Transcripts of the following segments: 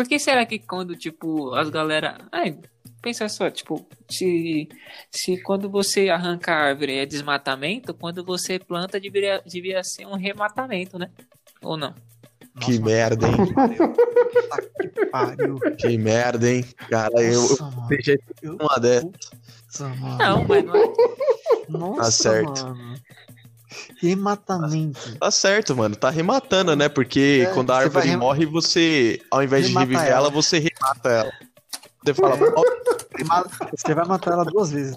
Por que será que quando, tipo, as galera. Ai, pensa só, tipo, se, se quando você arranca a árvore é desmatamento, quando você planta deveria, devia ser um rematamento, né? Ou não? que Nossa, merda, hein? Que pariu. Que merda, hein? Cara, eu, Nossa, eu mano. deixei Eu- uma dessa. Não, mas não é. Nossa, Tá certo. mano. Rematamento. Tá certo, mano. Tá rematando, né? Porque É, quando a árvore rem- morre, você, ao invés de Remata reviver ela. ela, você remata ela. Você fala, É. Você vai matar ela duas vezes.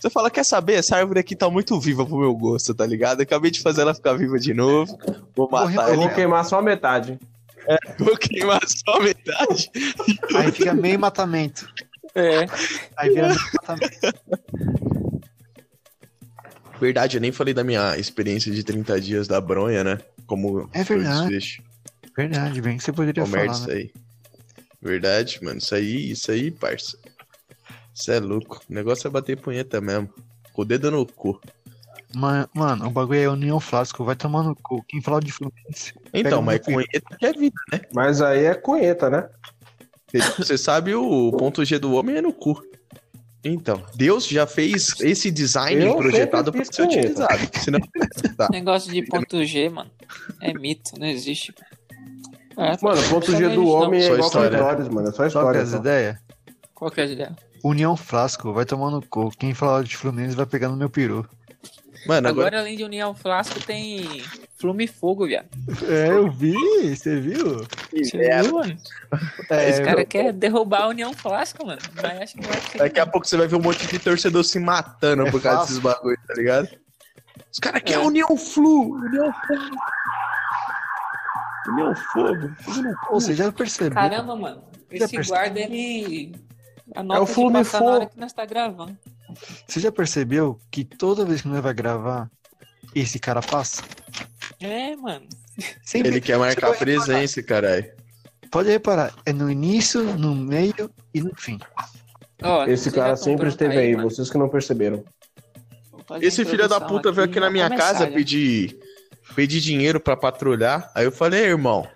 você fala, quer saber? Essa árvore aqui tá muito viva pro meu gosto, tá ligado? Acabei de fazer ela ficar viva de novo. Vou matar Eu ela. vou queimar só a metade. Vou queimar só a metade. Aí fica meio matamento. É. Aí vira meio matamento. Verdade, eu nem falei da minha experiência de 30 dias da bronha, né? Como É verdade. Verdade, bem que você poderia merda falar, isso né? aí. Verdade, mano. Isso aí, isso aí, parça. Isso é louco. O negócio é bater punheta mesmo. Com o dedo no cu. Ma- Mano, o bagulho é união flasco, vai tomar no cu. Quem falar de Fluminense? Então, mas que é vida, né? Mas aí é cunheta, né? Você sabe o ponto G do homem é no cu. Então, Deus já fez esse design Eu projetado para ser utilizado. Senão, tá. Negócio de ponto G, mano. É mito, não existe. É, Mano, ponto G do não. homem é Só igual história. mano. É só que história. as só. ideias? Qual que é a ideia? União flasco, vai tomar no cu. Quem falar de Fluminense vai pegar no meu peru. Mano, agora, Agora, além de União Flasco, tem Flume e Fogo, viado. É, eu vi, você viu? Você É, viu, mano? É, Esse cara quer derrubar a União Flasco, mano. Mas acho que vai conseguir. daqui a pouco você vai ver um monte de torcedor se matando É por causa fácil. desses bagulho, tá ligado? Os caras querem É. União Flu, União Fogo. União Fogo. Pô, você já percebeu? Caramba, mano. Esse guarda, ele... É o Flume Fogo. hora que nós tá gravando. Você já percebeu que toda vez que nós vai gravar, esse cara passa? É, mano. Sempre. Ele quer marcar presença, caralho. Pode reparar, é no início, no meio e no fim. Ó, Esse cara sempre esteve aí, mano? vocês que não perceberam. Esse filho da puta veio aqui na minha começar casa já. pedir, pedir dinheiro pra patrulhar. Aí eu falei, irmão,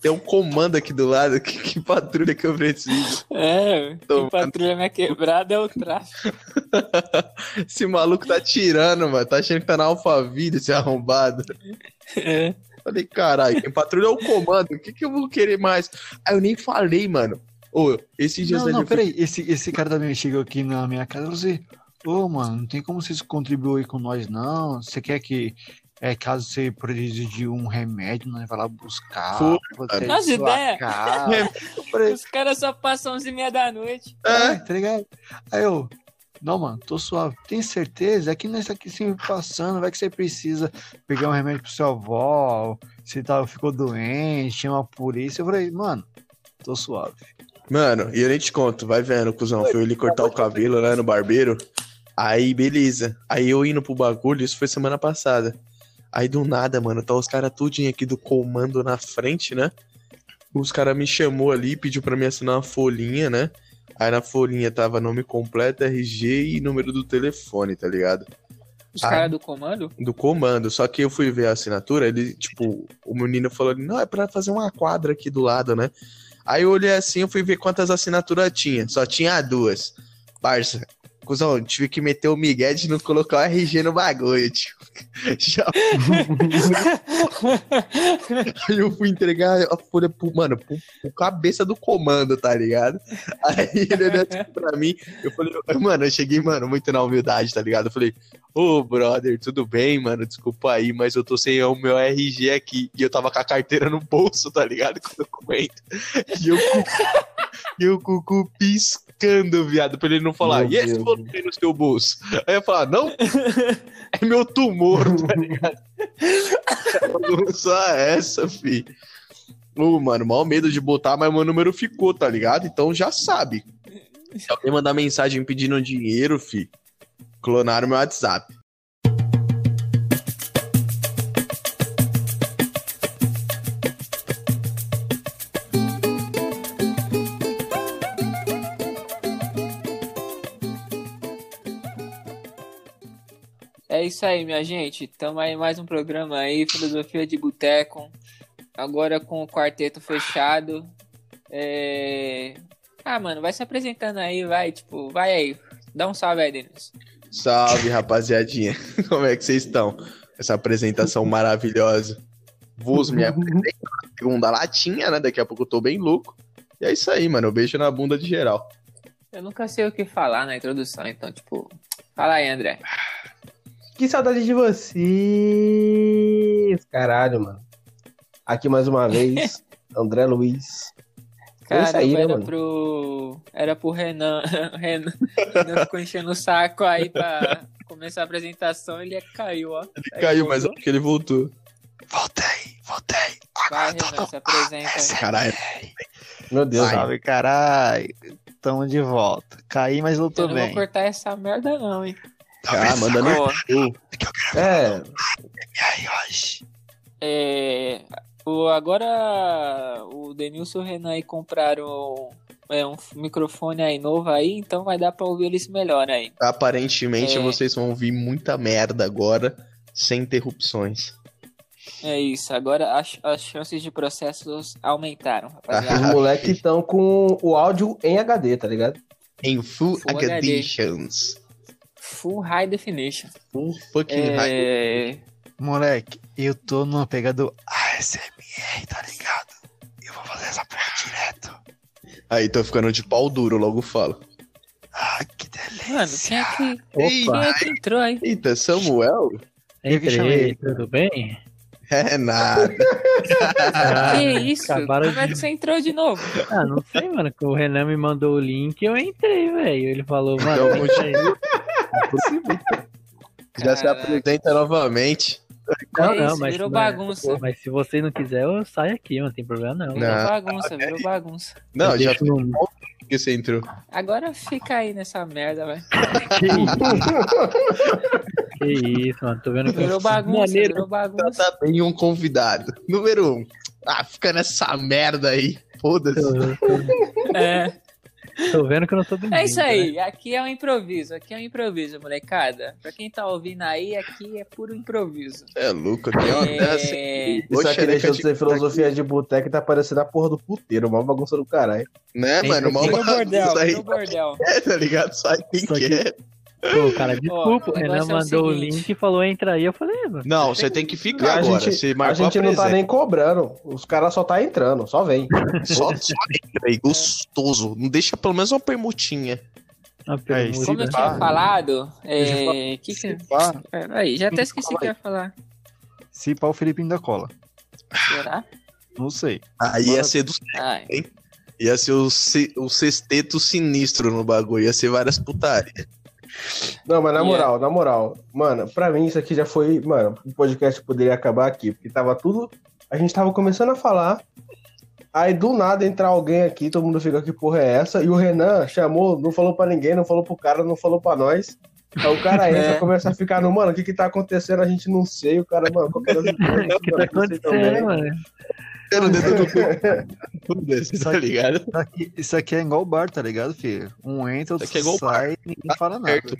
tem um comando aqui do lado, que, que patrulha que eu preciso. É, quem patrulha minha quebrada é o tráfico. Esse maluco tá tirando, mano. Tá achando que tá na Alphaville, esse arrombado. É. Falei, caralho, quem patrulha é o comando. O que, que eu vou querer mais? Aí eu nem falei, mano. Ô, esses dias Não, não, fui- peraí. Esse, esse cara também chegou aqui na minha casa e falou assim: Ô, mano, não tem como vocês contribuir com nós, não. Você quer que, é, caso você precise de um remédio, nós vai lá buscar. Nossa ideia. falei, Os caras só passam 11 e meia da noite. é, tá ligado? Aí eu, não, mano, tô suave. Tem certeza? É que nós tá aqui sempre passando, vai que você precisa pegar um remédio pro seu avó, você tá, ficou doente, chama a polícia. Eu falei, mano, tô suave. Mano, e eu nem te conto, vai vendo, cuzão. Foi ele cortar o cabelo lá no barbeiro. Aí, beleza. Aí eu indo pro bagulho, isso foi semana passada. Aí do nada, mano, tá os caras tudinho aqui do comando na frente, né? Os caras me chamou ali, pediu pra mim assinar uma folhinha, né? Aí na folhinha tava nome completo, RG e número do telefone, tá ligado? Os caras do comando? Do comando. Só que eu fui ver a assinatura, ele, tipo, o menino falou ali, não, é pra fazer uma quadra aqui do lado, né? Aí eu olhei assim, eu fui ver quantas assinaturas tinha. Só tinha duas. Parça, cuzão, tive que meter o Miguel de não colocar o RG no bagulho, tio. Já... Aí eu fui entregar a folha pro, mano, pro, pro cabeça do comando, tá ligado? Aí ele olhou assim pra mim, eu falei, mano, eu cheguei, mano, muito na humildade, tá ligado? Eu falei, ô, brother, tudo bem, mano? Desculpa aí, mas eu tô sem o meu RG aqui. E eu tava com a carteira no bolso, tá ligado? Com o documento. E eu e eu com o cu piscando, viado, pra ele não falar, Meu e esse Deus. volume no seu bolso? Aí eu falar, não, é meu tumor, tá ligado? Só essa, fi. Ô, mano, mal medo de botar, mas meu número ficou, tá ligado? Então já sabe. Se alguém mandar mensagem pedindo dinheiro, fi, clonaram meu WhatsApp. Isso aí, minha gente. Tamo aí mais um programa aí, Filosofia de Boteco. Agora com o quarteto fechado. É... Ah, mano, vai se apresentando aí, vai, tipo, vai aí. Dá um salve aí, Denis. Salve, rapaziadinha. Como é que vocês estão? Essa apresentação maravilhosa. Vos me apresento na segunda latinha, né? Daqui a pouco eu tô bem louco. E é isso aí, mano. Beijo na bunda de geral. Eu nunca sei o que falar na introdução, então, tipo. Fala aí, André. Que saudade de vocês! Caralho, mano. Aqui mais uma vez, André Luiz. É Cara, aí, né, era mano? pro. Era pro Renan. Renan, Renan ficou enchendo o saco aí pra começar a apresentação, ele caiu, ó. Ele Aí caiu, mas voltou. acho que ele voltou. Voltei, voltei. Vai, Agora tô Renan, se apresenta aí. Caralho. Meu Deus. Vai. Salve, caralho. Tamo de volta. Caí, mas Eu lutou não bem. vou cortar essa merda, não, hein? Ah, manda no. É, é, o, agora o Denilson e o Renan aí compraram é, um microfone aí novo aí, então vai dar pra ouvir eles melhor aí. Aparentemente É. vocês vão ouvir muita merda agora, sem interrupções. É isso, agora as, as chances de processos aumentaram, os rapaziada. moleques estão com o áudio em HD, tá ligado? Em full, Full HD. conditions. Full high definition. Full fucking high. É, Moleque, eu tô numa pegada do ASMR, tá ligado? Eu vou fazer essa porra direto. Aí tô ficando de pau duro, logo falo. Ah, que delícia. mano, quem é que, Ei, quem é que entrou aí? Eita, Samuel? Entrei, tudo bem? É nada. que isso? acabaram Como é que de- você entrou de novo? Ah, não sei, mano. que O Renan me mandou o link e eu entrei, velho. Ele falou, Então, mano, aí. Já se apresenta novamente. Não, é não, isso, mas, virou mano, bagunça. Mas se você não quiser, eu saio aqui, não tem problema não. Virou Não. bagunça, virou bagunça. Não, Eu já deixo no- que você entrou. Agora fica aí nessa merda, vai. Que isso? mano. Tô vendo que Virou bagunça, Maneiro. virou bagunça. Tá bem um convidado. Número um. Ah, fica nessa merda aí. Foda-se. tô, É, tô vendo que eu não tô dormindo. é isso né? aí, aqui é um improviso, aqui é um improviso, molecada. Pra quem tá ouvindo aí, aqui é puro improviso. É louco, tem uma dessa. É, Isso aqui que de ser filosofia de boteco e tá parecendo a porra do puteiro, uma bagunça do caralho. Né, mano? Mal virou bordel, bagunça aí. virou bordel. É, tá ligado? Sai quem quer. Pô, cara, desculpa, o o Renan é o mandou o seguinte. link e falou, entra aí. Eu falei, "É, mano. Não, você tem que ficar a agora. gente, Você a gente não tá nem cobrando. Os caras só tá entrando, só vem. Só, só entra aí, gostoso. Não deixa pelo menos uma permutinha. Uma isso. permuta. Como eu tinha falado, é, que que... Se Aí, já até esqueci o que eu ia falar. se pá o Felipinho da cola. Será? Não sei. Aí ia ser do Ai, Ia ser o, ce- o sexteto sinistro no bagulho. Ia ser várias putarias. Não, mas na Yeah. moral, na moral, mano, pra mim isso aqui já foi, mano, o podcast poderia acabar aqui, porque tava tudo, a gente tava começando a falar, aí do nada entrar alguém aqui, todo mundo fica, que porra é essa? E o Renan chamou, não falou pra ninguém, não falou pro cara, não falou pra nós. Aí o cara entra, É. começa a ficar no, mano, o que que tá acontecendo? A gente não sei, o cara, mano, qualquer coisa. O que tá acontecendo, mano? Eu no dedo do cu. Foda-se, tá ligado? Isso aqui, isso aqui é igual o bar, tá ligado, filho? Um entra, outro Isso aqui é sai e ninguém fala nada. Certo.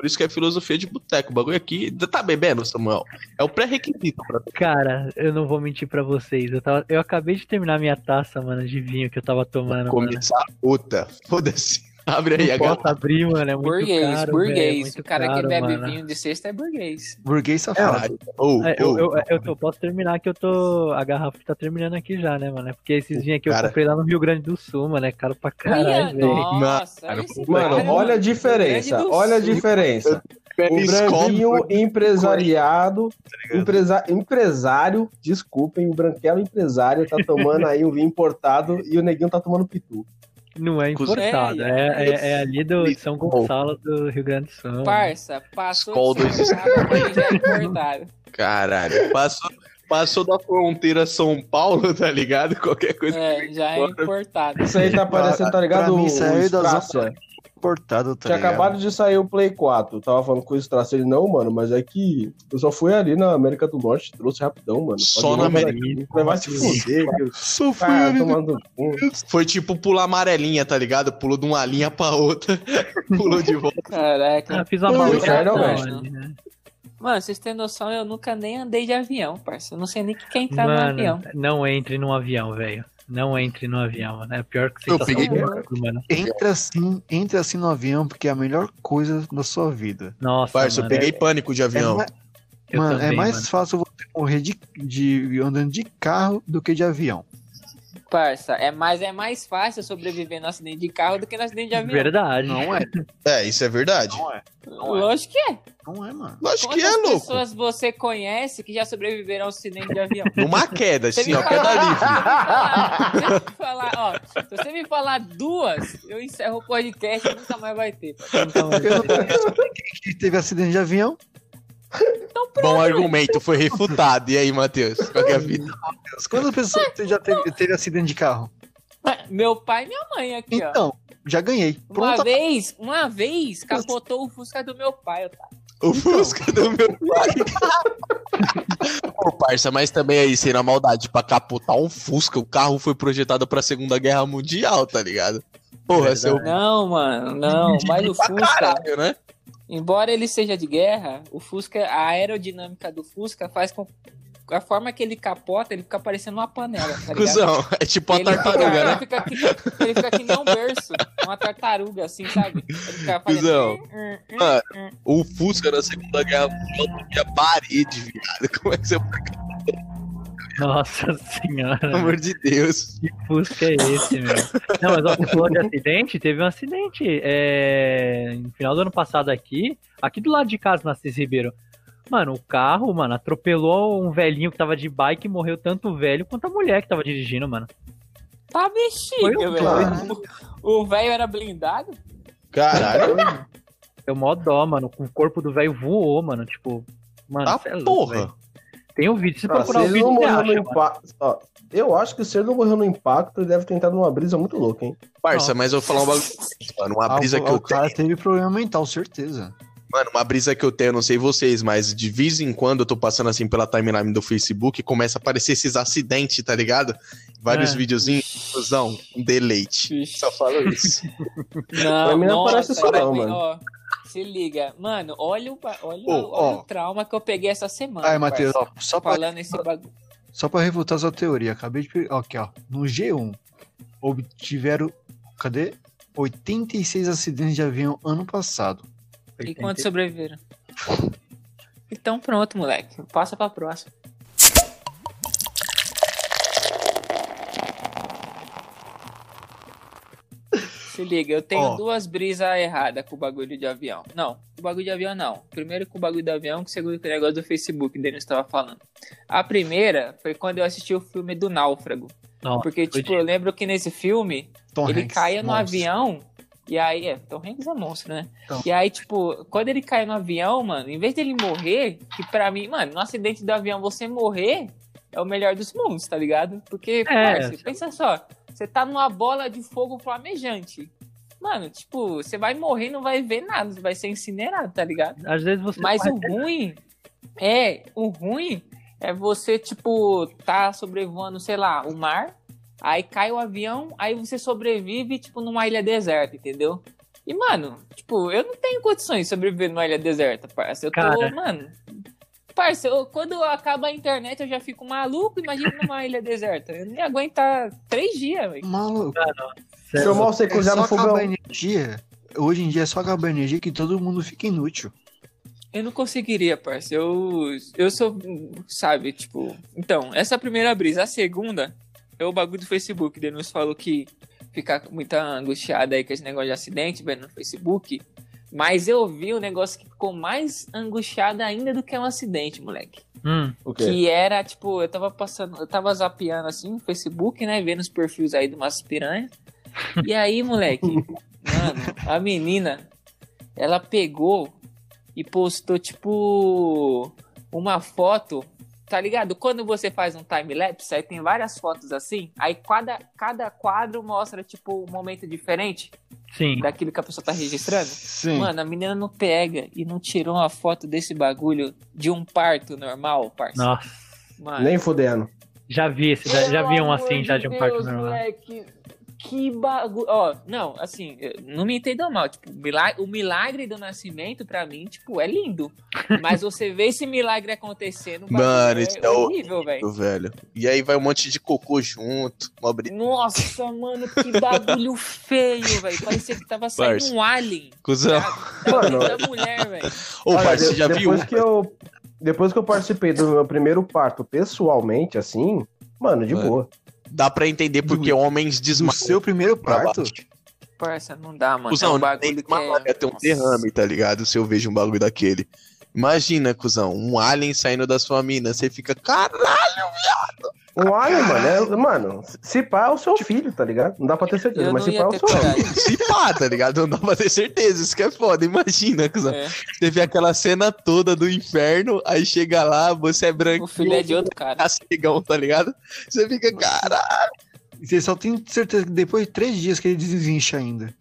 Por isso que é filosofia de boteco. O bagulho aqui. Tá bebendo, Samuel? É o pré-requisito pra Cara, eu não vou mentir pra vocês. Eu, tava, eu acabei de terminar minha taça, mano, de vinho que eu tava tomando, mano. começar outra. Foda-se. Abre aí a Não garrafa. posso abrir, mano. É muito burguês, caro, burguês. é muito o cara que caro, bebe mano. vinho de sexta é burguês. Burguês safado. É, eu, ô, eu, eu, eu posso terminar que eu tô. A garrafa tá terminando aqui já, né, mano? É porque esses vinhos aqui eu Cara. comprei lá no Rio Grande do Sul, mano. É caro pra caralho, velho. nossa, Cara, esse Mano, cara, olha a diferença, olha a diferença. O branquinho empresariado, ligado? empresa- empresário, desculpem, o branquelo empresário tá tomando aí um vinho importado e o neguinho tá tomando pitu. Não é importado. É, É, é, é ali do, de São Gonçalo do Rio Grande do Sul. Parça, passou de dois São é importado. Caralho. Passou, passou da fronteira São Paulo, tá ligado? Qualquer coisa. É, já é importado. Isso aí tá parecendo, tá Pra ligado? mim, O, isso aí o é da zona- Importado, tá Tinha ligado? acabado de sair o Play 4. Tava falando com o Stracia. Ele, não, mano, mas é que eu só fui ali na América do Norte, trouxe rapidão, mano. Só Pode na América. Vai se fuder. que- Só fui Ah, ali no- tomando. Foi tipo pular amarelinha, tá ligado? Pulou de uma linha pra outra. Pulou de volta. Caraca. Ah, fiz uma mexe, ali, né? Mano, vocês têm noção, eu nunca nem andei de avião, parça. Eu não sei nem o que quer entrar no Mano, avião. não entre num avião, velho. Não entre no avião, mano. É a pior que Eu sensação peguei- mano. Entra assim, entra assim no avião, porque é a melhor coisa da sua vida. Nossa, Parça, eu peguei pânico de É, avião. mais, eu mano, é também, mais mano. fácil você morrer de, de andando de carro do que de avião. Parça, é mais, é mais fácil sobreviver no acidente de carro do que no acidente de avião. Verdade. Não é, É, isso é verdade. não é. Lógico que é. Não é, mano. Lógico que Quantas é, louco. pessoas você conhece que já sobreviveram ao acidente de avião? Numa queda, Você assim, ó, queda livre. Se você me falar, ó, se você me falar duas, eu encerro o podcast e nunca mais vai ter. Então, Eu não conheço ninguém que teve acidente de avião. Bom argumento, foi refutado. E aí, Matheus? Qual que é a vida? Quantas pessoas você já teve, teve acidente de carro? Meu pai e minha mãe aqui, ó. Então, já ganhei. Uma Pronto. vez, uma vez, capotou o Fusca do meu pai, Otávio. O Fusca do meu pai. Pô, parça, mas também aí, sem na maldade, pra capotar um Fusca, o carro foi projetado pra Segunda Guerra Mundial, tá ligado? Porra, Verdade. seu Não, mano, não. Mas o Fusca, caralho, né? Embora ele seja de guerra, o Fusca, a aerodinâmica do Fusca faz com a forma que ele capota, ele fica parecendo uma panela, tá? Cusão, é tipo a ele tartaruga, fica, né? Ele fica, que, ele fica que nem um berço, uma tartaruga, assim, sabe? Ele fazendo... Cusão. hum, hum, hum. O Fusca na Segunda Guerra Mundial tinha parede, viado. Como é que você... Nossa senhora, Pelo amor de Deus. que Fusca é esse, meu? Não, mas ó, você falou de acidente, teve um acidente é, no final do ano passado aqui, aqui do lado de casa, na Cis Ribeiro. Mano, o carro, mano, atropelou um velhinho que tava de bike e morreu tanto o velho quanto a mulher que tava dirigindo, mano. Tá um velho. O velho era blindado? Caralho. Deu mó dó, mano. O corpo do velho voou, mano. Tipo, mano, Tá cê é louco, porra. Tem um vídeo, se você Ah, se procurar o ele vídeo, não você morreu acha, impacto. ó, eu acho que se ele não morreu no impacto, ele deve ter entrado numa brisa muito louca, hein? Parça, mas eu vou falar um bagulho. Mano, uma Ah, brisa o, que eu o cara teve problema mental, certeza. Mano, uma brisa que eu tenho, não sei vocês, mas de vez em quando eu tô passando assim pela timeline do Facebook e começa a aparecer esses acidentes, tá ligado? Vários É. videozinhos, fusão, um deleite. Só falo isso. Não, Pra mim não nossa, parece isso não, mano. ó, se liga. Mano, olha, o, olha, Pô, olha ó. o trauma que eu peguei essa semana. Aí, Matheus, ó, só pra, Falando esse bagulho. só pra refutar sua teoria, acabei de. pe- Aqui, ó. No G1, obtiveram. Cadê? 86 acidentes de avião ano passado. E quantos sobreviveram? Então pronto, moleque. Passa pra próxima. Se liga, eu tenho Ó. duas brisas erradas com o bagulho de avião. Não, o bagulho de avião não. Primeiro com o bagulho do avião, que segundo com o negócio do Facebook, que o Denis estava falando. A primeira foi quando eu assisti o filme do Náufrago. Não, Porque, tipo, eu lembro que nesse filme, Tom ele Hanks, caía no monstro. avião e aí, é, Tom Hanks é monstro, né? Então. E aí, tipo, quando ele cai no avião, mano, em vez dele morrer, que pra mim, mano, no acidente do avião você morrer é o melhor dos mundos, tá ligado? Porque, É. parça, pensa só, você tá numa bola de fogo flamejante. Mano, tipo, você vai morrer e não vai ver nada, você vai ser incinerado, tá ligado? Às vezes você. Mas o ruim é, o ruim é você, tipo, tá sobrevoando, sei lá, o mar, aí cai o avião, aí você sobrevive, tipo, numa ilha deserta, entendeu? E, mano, tipo, eu não tenho condições de sobreviver numa ilha deserta, parça. Eu tô, Cara. mano. Parça, eu- quando acaba a internet eu já fico maluco, imagina numa ilha deserta. Eu não ia aguentar três dias, velho. Maluco. Cê- Seu mal você É cozinhar no fogão. energia. Hoje em dia é só acabar a energia que todo mundo fica inútil. Eu não conseguiria, parça. Eu, eu sou, sabe, tipo. Então, essa é a primeira brisa. A segunda é o bagulho do Facebook. O Denus falou que ficar muito angustiado aí com esse negócio de acidente, vendo no Facebook. Mas eu vi um negócio que ficou mais angustiado ainda do que um acidente, moleque. Hum? Que era, tipo, eu tava passando, eu tava zapeando assim no Facebook, né? Vendo os perfis aí de umas piranhas. E aí, moleque, mano, a menina, ela pegou e postou, tipo, uma foto, tá ligado? Quando você faz um time-lapse, aí tem várias fotos assim, aí cada, cada quadro mostra, tipo, um momento diferente sim. daquilo que a pessoa tá registrando. Sim. Mano, a menina não pega e não tirou uma foto desse bagulho de um parto normal, parceiro. Nossa. Mano, Nem fudendo. Já vi esse, já, já vi um assim, já de de um parto normal. moleque. Que bagulho. Ó, não, assim, não me entendam mal. Tipo, milagre, o milagre do nascimento, pra mim, tipo, é lindo. Mas você vê esse milagre acontecendo. Mano, isso é, é horrível, velho. velho. E aí vai um monte de cocô junto. Uma brin... Nossa, mano, que bagulho feio, velho. Parecia que tava saindo Parça. um alien. Cusão. Da, da, da mulher, velho. Ô, parça, já depois viu? Que eu, depois que eu participei do meu primeiro parto pessoalmente, assim, mano, de mano. boa dá para entender porque do, homens desmaiam. O seu primeiro parto? Parça, não dá, mano. Cusão, é um bagulho que é... tem um derrame, tá ligado? Se eu vejo um bagulho daquele. Imagina, cuzão, um alien saindo da sua mina, você fica, caralho, viado! Um alien, mano, é, mano, se pá é o seu filho, tá ligado? Não dá pra ter certeza, eu mas se pá é o seu filho. Se pá, tá ligado? Não dá pra ter certeza, isso que é foda, imagina, cuzão. É. Teve aquela cena toda do inferno, aí chega lá, você é branco. O filho é de outro cara. Castigão, tá ligado? Você fica, caralho. Você só tem certeza que depois de três dias que ele desincha ainda.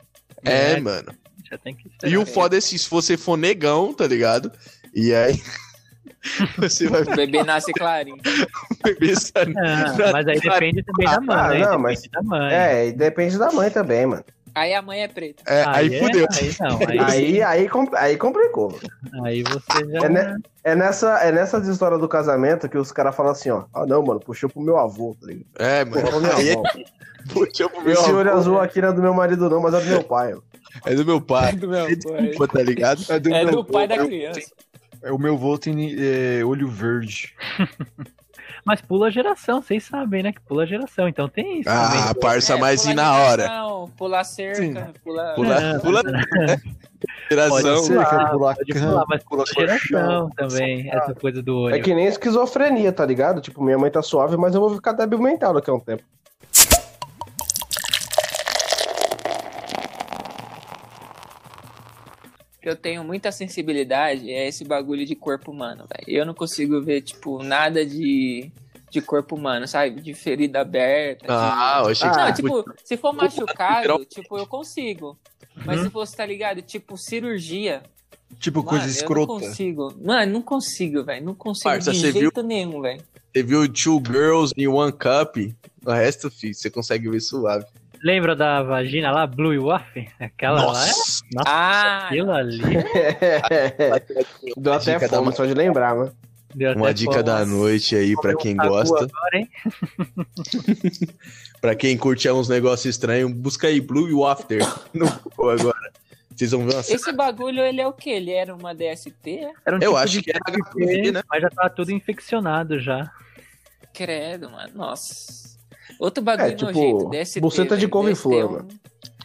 É, é mano. e o foda é se você for negão, tá ligado? E aí. Você vai... O bebê nasce clarinho. o bebê sai... Ah, mas aí depende também da mãe. Ah, não, mas... da mãe. É, depende da mãe também, mano. Aí a mãe é preta. É, aí, aí é, fudeu. Aí, não, aí, aí, aí, aí, complicou. Aí você já. É, ne, é, nessa, é nessas histórias do casamento que os caras falam assim, ó. Ah, não, mano, puxou pro meu avô, tá ligado? É, mano. Aí, puxou pro meu Esse avô. Esse olho azul aqui não é do meu marido, não, mas é do meu pai. Ó. É do meu pai. É do meu pai. Desculpa, tá ligado? É do, é do pai da criança. É o meu voto em é, olho verde. Mas pula geração, vocês sabem, né? Que pula geração, então tem isso. Ah, também. parça é, mais ir na hora. Pular cerca, Sim. pula. Pula. É, pula... geração. Pular, pular, pode pular, mas pula geração também, essa coisa do olho. É que nem esquizofrenia, tá ligado? Tipo, minha mãe tá suave, mas eu vou ficar débil mental daqui a um tempo. Eu tenho muita sensibilidade é esse bagulho de corpo humano, velho. Eu não consigo ver, tipo, nada de, de corpo humano, sabe? De ferida aberta. Ah, de... eu achei que... Não, tipo, se for machucado, tipo, eu consigo. Mas hum. se fosse, tá ligado? Tipo, cirurgia. Tipo, mano, coisa escrota. Eu não consigo. Mano, não consigo, velho. Não consigo Parça, de jeito viu... nenhum, velho. Você viu Two Girls in One Cup? O resto, filho, você consegue ver suave. Lembra da vagina lá, Blue Waff? Aquela Nossa. lá é... Nossa, ah, aquilo ali. Deu até fome só de lembrar, mano. Uma dica fome. da noite aí para quem gosta. para quem curte uns negócios estranhos, busca aí Blue Wafter no agora. Vocês vão ver uma... Esse bagulho, ele é o quê? Ele era uma DST? Era um Eu tipo acho que era HPV, né? Mas já tava tudo infeccionado já. Credo, mano. Nossa. Outro bagulho é, tipo, nojento, DST. Buceta de couve-flor, mano.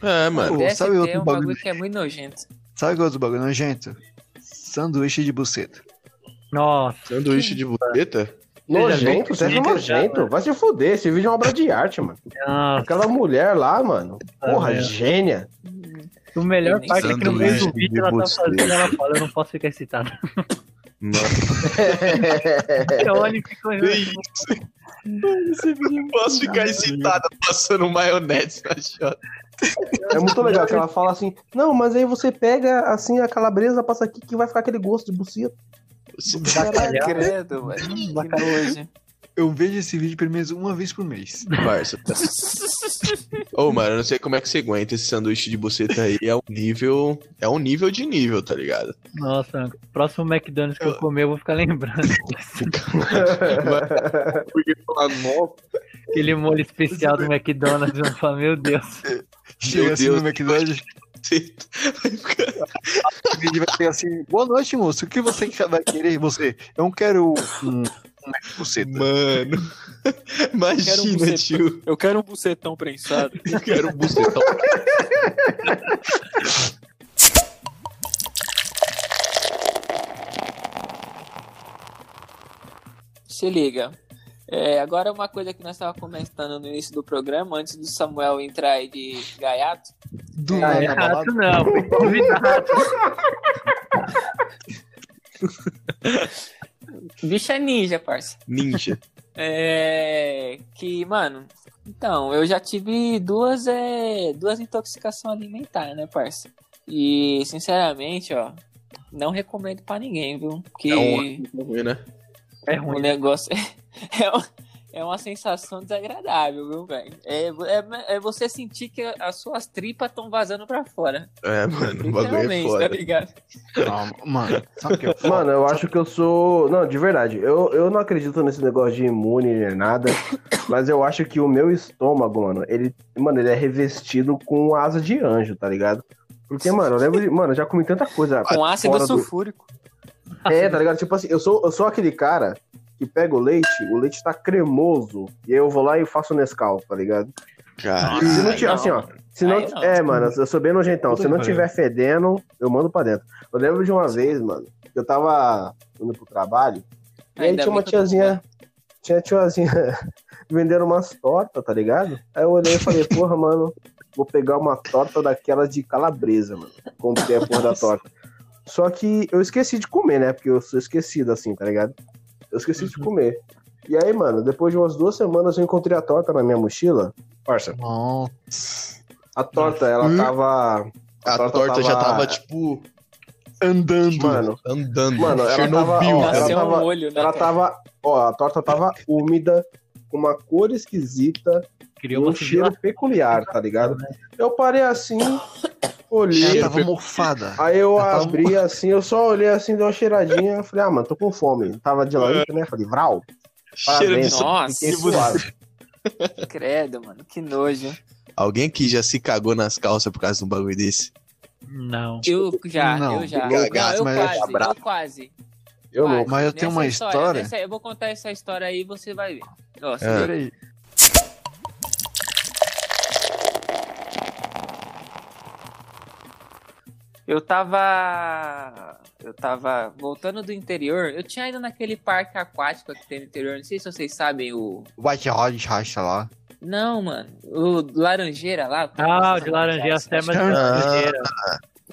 É, mano. DST sabe outro é um bagulho, bagulho que é muito nojento. Sabe outro bagulho nojento? Sanduíche de buceta. Nossa. Sanduíche de buceta? Nojento? Você é nojento? Vai se fuder, esse vídeo é uma obra de arte, mano. Nossa. Aquela mulher lá, mano. Ah, Porra, ah, gênia. O melhor parte é que no meio do vídeo ela tá fazendo, ela fala, eu não posso ficar excitada. Nossa. eu olho e fico olhando. Não posso ficar excitada passando maionese na chota. É muito legal que ela fala assim: Não, mas aí você pega assim a calabresa, passa aqui que vai ficar aquele gosto de buceta. Caralho, credo, velho. Eu vejo esse vídeo pelo menos uma vez por mês. Parça. Ô, oh, mano, eu não sei como é que você aguenta esse sanduíche de buceta aí. É um nível. É um nível de nível, tá ligado? Nossa, próximo McDonald's que eu, eu comer, eu vou ficar lembrando. Porque falar, nossa. Aquele molho especial do McDonald's, eu falo, meu Deus. Chega assim Deus, no McDonald's. O vídeo vai ser assim: Boa noite, moço. O que você vai querer? Você? Eu não quero um. Mano, imagina, um tio. Eu quero um bucetão prensado. Eu quero um bucetão. Se liga. É, agora uma coisa que nós estávamos comentando no início do programa, antes do Samuel entrar aí de gaiato. Do é, gaiato não, foi convidado. Bicha ninja, parça. Ninja. É. Que, mano. Então, eu já tive duas, é, duas intoxicação alimentar, né, parça? E, sinceramente, ó, não recomendo pra ninguém, viu? Que é ruim, né? É ruim. O negócio é, é, é uma sensação desagradável, viu, velho? É, é, é você sentir que as suas tripas estão vazando pra fora. É, mano, o bagulho é tá foda. ligado? Não, mano, sabe o que foda? Mano, eu acho que eu sou. Não, de verdade. Eu, eu não acredito nesse negócio de imune nem nada. mas eu acho que o meu estômago, mano, ele. Mano, ele é revestido com asa de anjo, tá ligado? Porque, mano, eu lembro de. Mano, eu já comi tanta coisa. Com ácido do- sulfúrico. É, tá ligado? Tipo assim, eu sou, eu sou aquele cara que pega o leite, o leite tá cremoso, e aí eu vou lá e faço Nescau, tá ligado? Cara, Se não tiver, assim, ó. Se não, não. é, mano, eu sou bem nojentão. Se não tiver fedendo, eu mando pra dentro. Eu lembro de uma vez, mano, que eu tava indo pro trabalho, e aí Ainda tinha uma tiazinha. Tinha tiazinha vendendo umas tortas, tá ligado? Aí eu olhei e falei, porra, mano, vou pegar uma torta daquela de calabresa, mano. Comprei a porra da torta. Só que eu esqueci de comer, né? Porque eu sou esquecido assim, tá ligado? Eu esqueci de comer. E aí, mano, depois de umas duas semanas eu encontrei a torta na minha mochila. Parça, Nossa. a torta, ela Hum. tava. a torta torta já tava- tava, tipo, andando. Mano. Andando. Mano, ela tava, ó, ela Nasceu tava- um olho, né? Ela cara? tava. Ó, a torta tava úmida, com uma cor esquisita Criou um cheiro peculiar, tá ligado? Eu parei assim, Ela olhei. tava mofada. Aí eu Ela tava abri assim, eu só olhei assim, dei uma cheiradinha. Eu falei, ah, mano, tô com fome. Tava de larica, né? Falei, Vral. Cheiro de. Nossa, suave. credo, mano, que nojo. Alguém aqui já se cagou nas calças por causa de um bagulho desse? Não. Eu já, Não, eu já. eu mas quase, tá bravo. eu quase. Eu não. quase. Mas eu tenho Nessa uma história. nessa- eu vou contar essa história aí e você vai ver. Ó, se É. Peraí. Eu tava. Eu tava voltando do interior. Eu tinha ido naquele parque aquático que tem no interior. Não sei se vocês sabem o. White Hot Racha lá. Não, mano. O Laranjeira lá. Ah, o de Laranjeira, as termas de Ah. Laranjeira.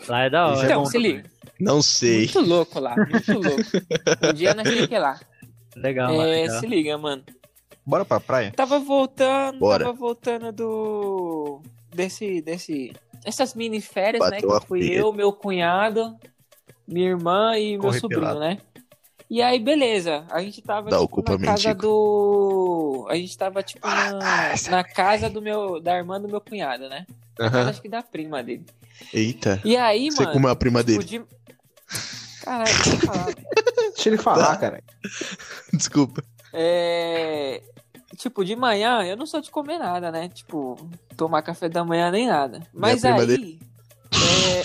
Lá é da hora. Então, bom se liga. Não sei. Muito louco lá, muito louco. Um dia nós ir lá. Legal, É, legal. se liga, mano. Bora pra praia? Tava voltando, Bora. tava voltando do. Desse. desse essas mini férias, né? Bateu Que a fui pia. eu, meu cunhado, minha irmã e meu Corre sobrinho, pelado. né? E aí, beleza. A gente tava Dá tipo, na casa mendigo. do. A gente tava, tipo, na, na casa do meu. Da irmã do meu cunhado, né? Aham. Acho que da prima dele. Eita. E aí, Você mano. comeu a prima tipo, dele. de... Caralho, deixa eu falar. Deixa ele falar, cara. Desculpa. É. Tipo, de manhã eu não sou de comer nada, né? Tipo, tomar café da manhã nem nada. Mas aí. É...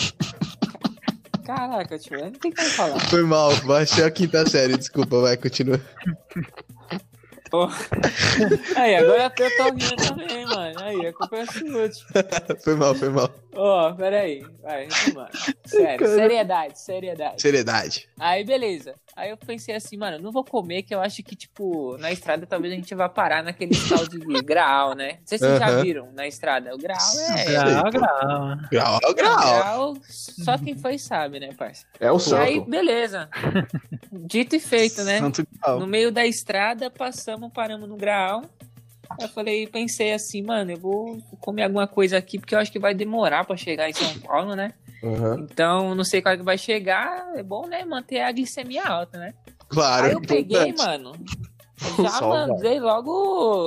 Caraca, tio, não tem como falar. Foi mal, baixei a quinta série, desculpa, vai, continua. Pô. Aí, agora eu tô rindo também, mano. Aí, a culpa é sua, tio. Foi mal, foi mal. Ó, peraí. Vai. Sério, seriedade, seriedade. Seriedade. Aí, beleza. Aí eu pensei assim, mano, não vou comer, que eu acho que, tipo, na estrada talvez a gente vá parar naquele tal de graal, né? Não sei se vocês já Aham. viram na estrada. O graal é. Grau, pô. grau. Grau, Não, grau. grau, só quem foi sabe, né, parça? É o E aí, beleza. Dito e feito, né? Santo Grau. No meio da estrada, passamos, paramos no graal. Eu falei, pensei assim, mano, eu vou comer alguma coisa aqui, porque eu acho que vai demorar pra chegar em São Paulo, né? Aham. Então, não sei qual que vai chegar. É bom, né? Manter a glicemia alta, né? Claro. Aí eu peguei, importante. mano. Já sol, mandei logo,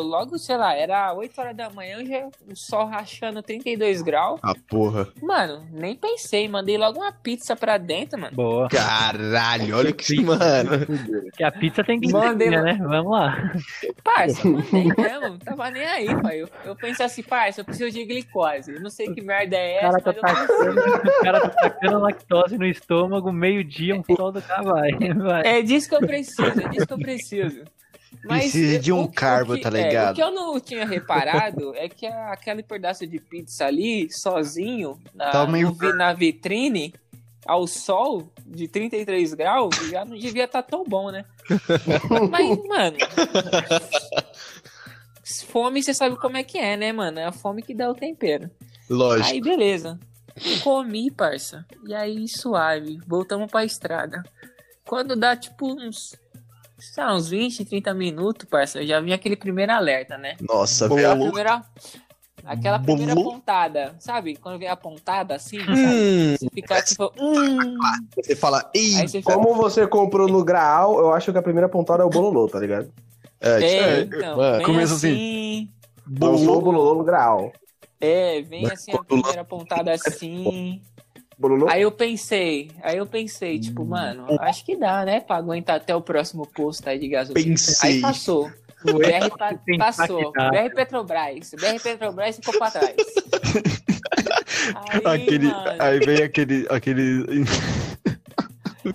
logo, sei lá, era 8 horas da manhã, já o sol rachando 32 graus. Ah, porra. Mano, nem pensei, mandei logo uma pizza pra dentro, mano. Boa. Caralho, olha o que, mano. Que a pizza tem que Mandei, ser, né? Vamos lá. Parça, mandei mesmo, não tava nem aí, pai. Eu, eu pensei assim, parça, eu preciso de glicose. Eu não sei que merda é O essa, cara tá mas eu preciso. tacando, o cara tá tacando lactose no estômago, meio-dia, um sol do cavalo. É disso que eu preciso, é disso que eu preciso. Precisa de um o carbo, o que- tá é, ligado? o que eu não tinha reparado é que aquele pedaço de pizza ali, sozinho, na, Tá meio no vi- na vitrine, ao sol de 33 graus, já não devia estar tão bom, né? Mas, mano. Fome, você sabe como é que é, né, mano? É a fome que dá o tempero. Lógico. Aí, beleza. Comi, parça. E aí, suave. Voltamos pra estrada. Quando dá, tipo, uns... Sei lá, uns 20, 30 minutos, parça, eu já vi aquele primeiro alerta, né? Nossa, Aquela primeira... Aquela primeira Bolo. pontada, sabe? Quando vem a pontada assim, sabe? Hum, Você fica tipo... Hum... você fala, ei, você. Como você comprou no Graal, eu acho que a primeira pontada é o bololô, tá ligado? É, É, então, começa assim. assim. O Bololô no grau. É, vem assim a primeira pontada assim. Bololô? Aí eu pensei, aí eu pensei, tipo, mano, acho que dá, né? Pra aguentar até o próximo posto aí de gasolina. Pensei. Aí passou. O BR pa- passou. BR Petrobras. BR Petrobras ficou pra trás. Aí, aquele, mano, aí vem aquele, aquele.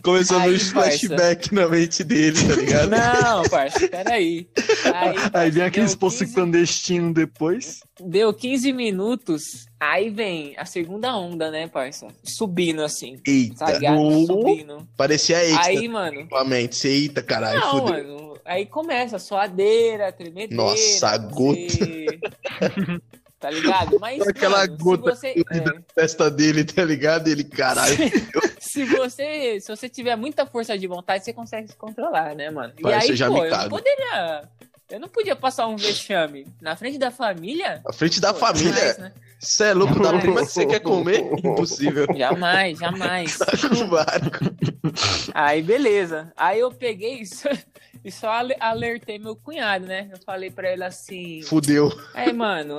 Começou Aí, no flashback na mente dele, tá ligado? Não, parça, peraí. Aí, Aí vem deu aqueles postos 15 clandestinos depois. Deu 15 minutos, aí vem a segunda onda, né, parça? Subindo assim, Eita, tá ligado? Subindo. parecia extra Aí, mano, a mente. Eita, caralho, não, fudeu. mano, aí começa a suadeira, tremedeira. Nossa, a você- tá ligado? Mas, Aquela mano, gota se você... de é. testa dele, tá ligado? Ele, caralho. se você se você tiver muita força de vontade, você consegue se controlar, né, mano? E aí, já pô, me eu não poderia. Eu não podia passar um vexame na frente da família. À frente da Pô, família. demais, né? Você é louco da prima que você quer comer? Impossível. Jamais, jamais. Tá no barco. Aí, beleza. Aí eu peguei isso e só ale- alertei meu cunhado, né? Eu falei pra ele assim: Fudeu. Aí, mano.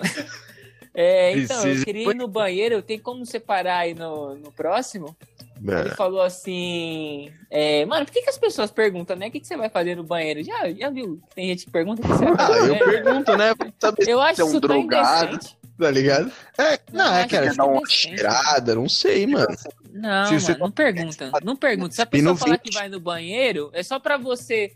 É, então, Precisa- eu queria ir no banheiro, tem como separar aí no, no próximo? Ele É. falou assim: é, Mano, por que, que as pessoas perguntam, né? O que, que você vai fazer no banheiro? Já, já viu? Tem gente que pergunta o que você vai Ah, fazer. no eu banheiro? pergunto, né? Saber Eu acho se é um drogado, indecente. tá ligado? É, não, é acho que isso Dar uma cheirada, não sei, mano. Não, Se mano, não pergunta. Não pergunta. Se a pessoa falar 20. que vai no banheiro, é só pra você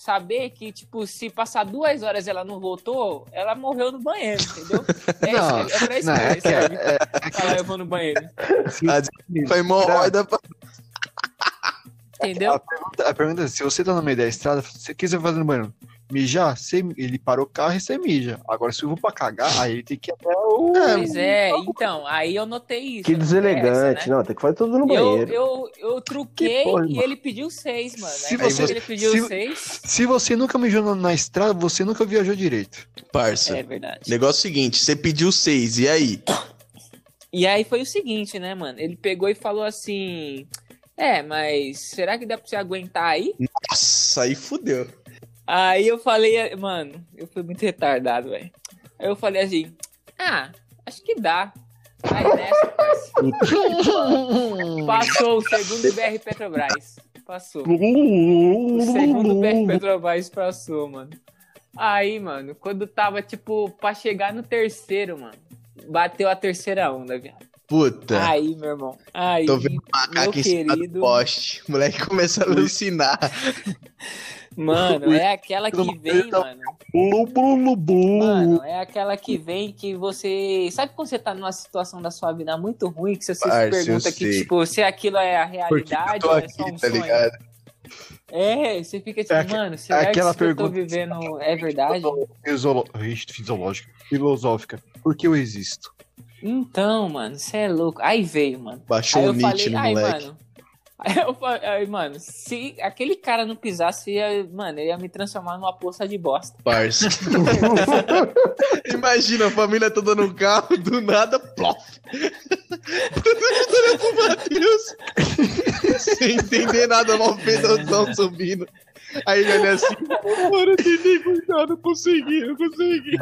saber que, tipo, se passar duas horas e ela não voltou, ela morreu no banheiro, entendeu? É, Não, isso, é pra isso não, é que serve. é, é, Falar, eu vou no banheiro. Foi hemorroida pra... Entendeu? A pergunta, a pergunta é: se você tá no meio da estrada, você quiser fazer no banheiro, mijar, você, ele parou o carro e você mija. Agora, se eu vou pra cagar, aí ele tem que ir até o. Pois é, então, aí eu notei isso. Que deselegante. né? Não, tem que fazer tudo no Eu, banheiro. eu, eu truquei Que porra, e mano. ele pediu seis, mano. Se Aí você- ele pediu se- seis. Se você nunca mijou na, na estrada, você nunca viajou direito. Parça. É verdade. Negócio seguinte, você pediu seis, e aí? E aí foi o seguinte, né, mano? Ele pegou e falou assim: É, mas será que dá pra você aguentar aí? Nossa, aí fudeu. Aí eu falei, mano, eu fui muito retardado, velho. Aí eu falei assim: Ah, acho que dá. Aí nessa, parça, passou o segundo BR Petrobras. Passou. O segundo BR Petrobras passou, mano. Aí, mano, quando tava, tipo, pra chegar no terceiro, mano, bateu a terceira onda, viado. Puta. Aí, meu irmão. Aí, Tô vendo meu Macaco em cima do querido. poste. O moleque começa a alucinar. Mano, é aquela que vem, mano. Lubu, lubu. Mano, é aquela que vem que você. Sabe quando você tá numa situação da sua vida muito ruim, que você se Parça, pergunta que, tipo, se aquilo é a realidade ou é só um tá sonho? ligado? É, você fica tipo, É aque- mano, será aquela que que eu tô pergunta- vivendo é verdade? Ixi, Fisiológica. Filosófica. Por que eu existo? Então, mano, você é louco. Aí veio, mano. Baixou Aí o Nietzsche falei, moleque. mano. Aí eu falei, ai, mano, se aquele cara não pisasse, ia, mano, ele ia me transformar numa poça de bosta. Parça. Imagina a família toda no carro, do nada, plof. Olha pro Matheus. Sem entender nada, mal pedozão subindo. Aí ele olha assim, mano, eu tentei cuidar, não consegui, não consegui.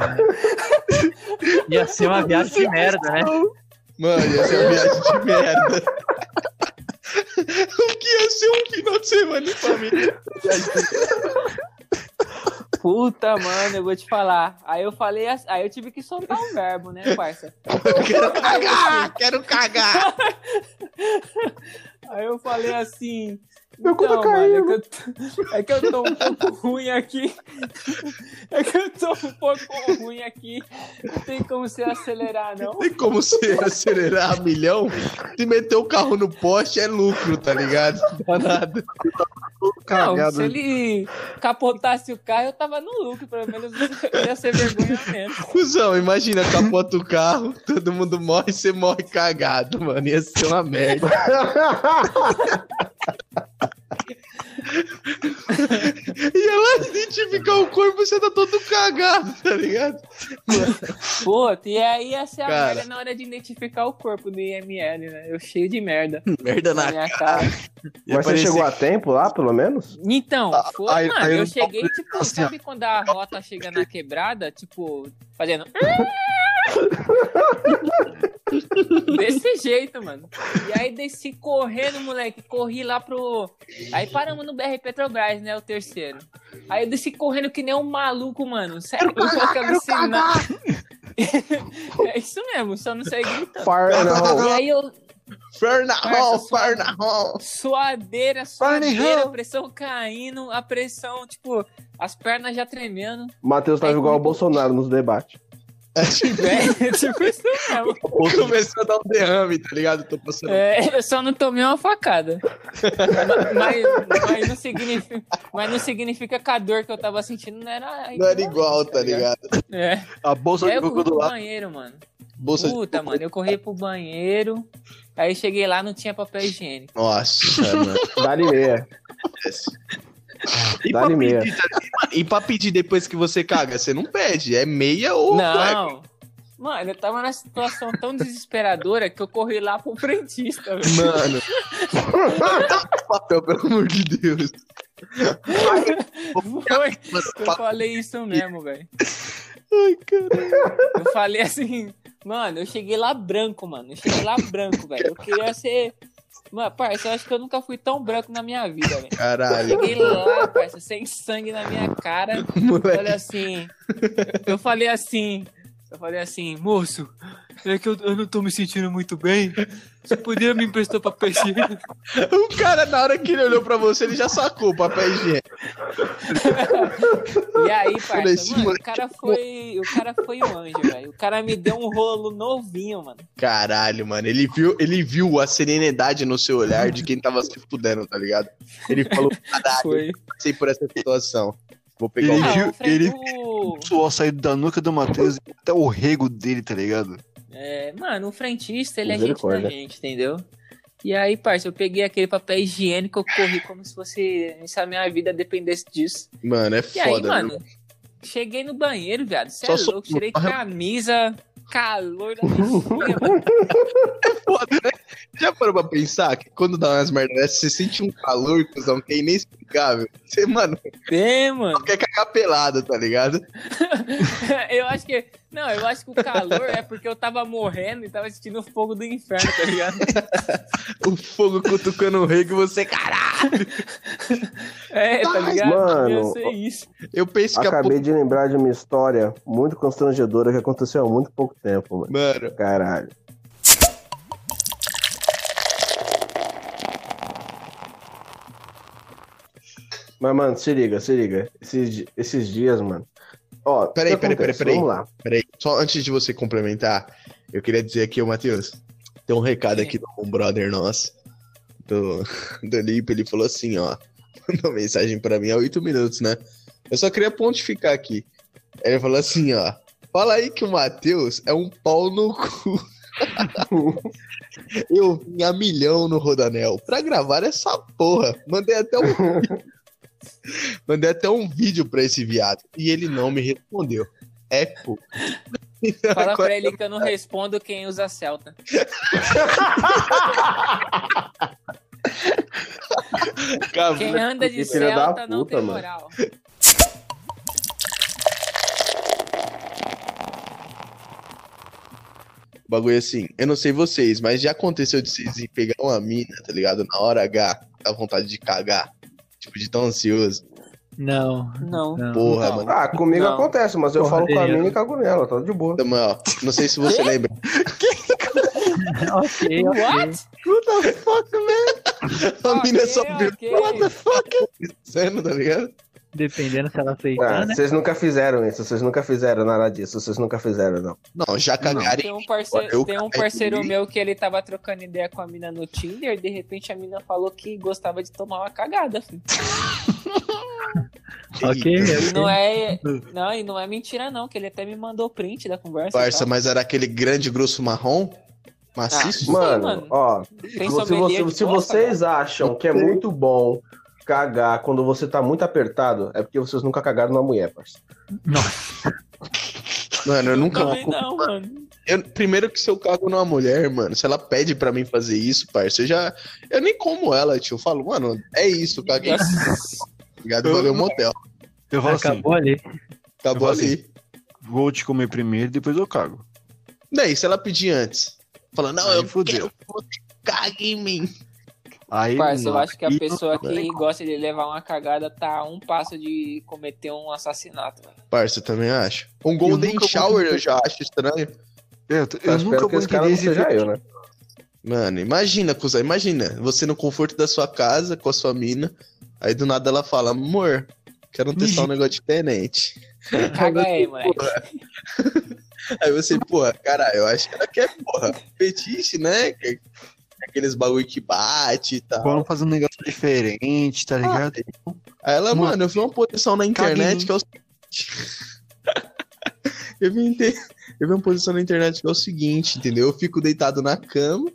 Ia ser uma viagem de merda, né? Mano, ia ser uma viagem de merda. O que ia ser um final de semana de família? Puta, mano, eu vou te falar. Aí eu falei, assim- aí eu tive que soltar um verbo, né, parça? Quero cagar, quero cagar. Aí eu falei assim. Meu cu tá Então, mano, é que, eu tô, é que eu tô um pouco ruim aqui. É que eu tô um pouco ruim aqui. Não tem como você acelerar, não. Tem como você acelerar a milhão? Se meter o carro no poste é lucro, tá ligado? Não dá nada. Não, Cagado. se ele capotasse o carro, eu tava no lucro. Pelo menos ia ser vergonha mesmo. Cusão, imagina, capota o carro, todo mundo morre, você morre cagado, mano. Ia ser uma merda. E ela identificar o corpo, você tá todo cagado, tá ligado? Pô, e aí ia ser a Cara. merda na hora de identificar o corpo do IML, né? Eu cheio de merda Merda na na minha cara. Ia Mas você chegou a tempo lá, pelo menos? Então, foi, aí- mano, aí eu eu- cheguei, tipo, assim, ó. sabe quando a rota chega na quebrada, tipo, fazendo. Desse jeito, mano. E aí desci correndo, moleque. Corri lá pro. Aí paramos no BR Petrobras, né? O terceiro. Aí eu desci correndo que nem um maluco, mano. Sério, eu vou alucinar. é isso mesmo, só não sei gritando. Far E aí eu. Fernahol, Fernahol. Suadeira, suadeira, pressão caindo, a pressão, tipo, as pernas já tremendo. Matheus tava Aí igual o Bolsonaro nos debates. É, tipo isso mesmo. Começou a dar um derrame, tá ligado? Tô passando. É, eu só não tomei uma facada. mas, mas não significa, mas não significa que a dor que eu tava sentindo não era. Não era igual, tá ligado? É. A bolsa Aí de do lado. banheiro, mano. Bolsa de... Puta, mano, eu corri pro banheiro. Aí cheguei lá, não tinha papel higiênico. Nossa, mano. Dá-lhe meia. E pra, Dá-lhe meia. pedir, tá- e pra pedir depois que você caga, você não pede. É meia ou cueca. Não. Mano, eu tava numa situação tão desesperadora que eu corri lá pro frentista, velho. Mano. Papel, pelo amor de Deus. Foi. Eu falei isso mesmo, velho. Ai, caralho. Eu falei assim, mano, eu cheguei lá branco, mano. Eu cheguei lá branco, velho. Eu queria ser. Mano, parça, eu acho que eu nunca fui tão branco na minha vida, velho. Caralho. Cheguei lá, parça, sem sangue na minha cara. Moleque. Olha assim. Eu falei assim. Eu falei assim, moço, é que eu, eu não tô me sentindo muito bem. Você poderia me emprestar papel higiênico? O cara, na hora que ele olhou pra você, ele já sacou o papel higiênico. E aí, parça, mano, o cara foi. O cara foi um anjo, velho. O cara me deu um rolo novinho, mano. Caralho, mano. Ele viu, ele viu a serenidade no seu olhar de quem tava se fudendo, tá ligado? Ele falou, caralho, Foi. passei por essa situação. Vou pegar Ele viu- o Fred- ele- o- O suor saiu da nuca do Matheus e até o rego dele, tá ligado? É, mano, o frentista, ele é gente da gente, entendeu? E aí, parça, eu peguei aquele papel higiênico, eu corri como se fosse. Se a minha vida dependesse disso. Mano, é E aí, foda, mano, né? cheguei no banheiro, viado. Você Só é sou- louco, tirei camisa, calor da bexiga, mano. foda, né? Já parou pra pensar que quando dá umas merdas dessas, você sente um calor, cuzão, que é inexplicável. Você, mano, Bem, mano. quer cagar pelado, tá ligado? eu acho que. Não, eu acho que o calor é porque eu tava morrendo e tava sentindo o fogo do inferno, tá ligado? O fogo cutucando o rei que você, caralho. É, tá ligado? Mano, Ia ser isso. Eu penso que a Acabei de lembrar de uma história muito constrangedora que aconteceu há muito pouco tempo, mano. Mano, Caralho. Mas, mano, se liga, se liga. Esses, esses dias, mano. Ó, o Peraí, peraí, peraí, peraí. Vamos lá. peraí. Só antes de você complementar, eu queria dizer aqui, ô Matheus, tem um recado aqui de um brother nosso, do, do Lipe, ele falou assim, ó, mandou mensagem pra mim há oito minutos, né? Eu só queria pontificar aqui. Ele falou assim, ó, fala aí que o Matheus é um pau no cu. Eu vim a milhão no Rodanel pra gravar essa porra. Mandei até um Mandei até um vídeo pra esse viado e ele não me respondeu. É pô. Fala pra ele que eu não respondo quem usa Celta. Quem anda de Celta não puta, tem mano. moral. o bagulho é assim, eu não sei vocês, mas já aconteceu de vocês pegar uma mina, tá ligado? Na hora H, dá vontade de cagar. Tipo, de tão ansioso. Não. Não. Porra, Não. mano. Ah, comigo Não. acontece, mas eu Porra, falo com a mina e cago nela, tá de boa. Também, ó, não sei se você lembra. ok, ok. What? A mina Ok, só viu ok. what the fuck acontecendo, tá ligado? Dependendo se ela aceitar, Ah, né? vocês nunca fizeram isso, vocês nunca fizeram nada disso, vocês nunca fizeram, não. Não, já cagaram. Tem um parceiro, Eu tem um parceiro meu que ele tava trocando ideia com a mina no Tinder, de repente a mina falou que gostava de tomar uma cagada, filho. Ok, E não é. Não, e não é mentira, não, que ele até me mandou print da conversa. Parça, tal. mas era aquele grande grosso marrom? Maciço? Sim, Mano, mano. ó, se, você- se vocês acham que é muito bom cagar quando você tá muito apertado, é porque vocês nunca cagaram numa mulher, parceiro. Mano, eu nunca. Também não, mano. Eu- primeiro que se eu cago numa mulher, mano, se ela pede pra mim fazer isso, parça, eu já. Eu nem como ela, tio. Eu falo, mano, é isso, caguei. Obrigado, valeu, motel. Eu falo assim, Acabou ali. Acabou Eu falo ali. vou te comer primeiro, depois eu cago. Daí, se ela pedir antes, fala, não, Aí eu fudeu. quero que você cague em mim. Aí, Parça, eu acho que a pessoa que gosta de levar uma cagada tá a um passo de cometer um assassinato, velho. Parça, eu também acho. Um Golden vou Shower eu já acho estranho. Eu, eu Eu nunca vou esse cara entender não esse seja eu, né? Mano, imagina, cuzão, imagina. Você no conforto da sua casa, com a sua mina, aí do nada ela fala, amor, quero testar um negócio diferente. Caga aí, moleque. Aí você, porra, caralho, eu acho que ela quer, porra, fetiche, né? Que- Aqueles bagulho que bate e tal. Vamos fazer um negócio diferente, tá ligado? Aí ela, Mano, mano, eu vi uma posição na internet que é o seguinte. eu, vi, inte- eu vi uma posição na internet que é o seguinte, entendeu? Eu fico deitado na cama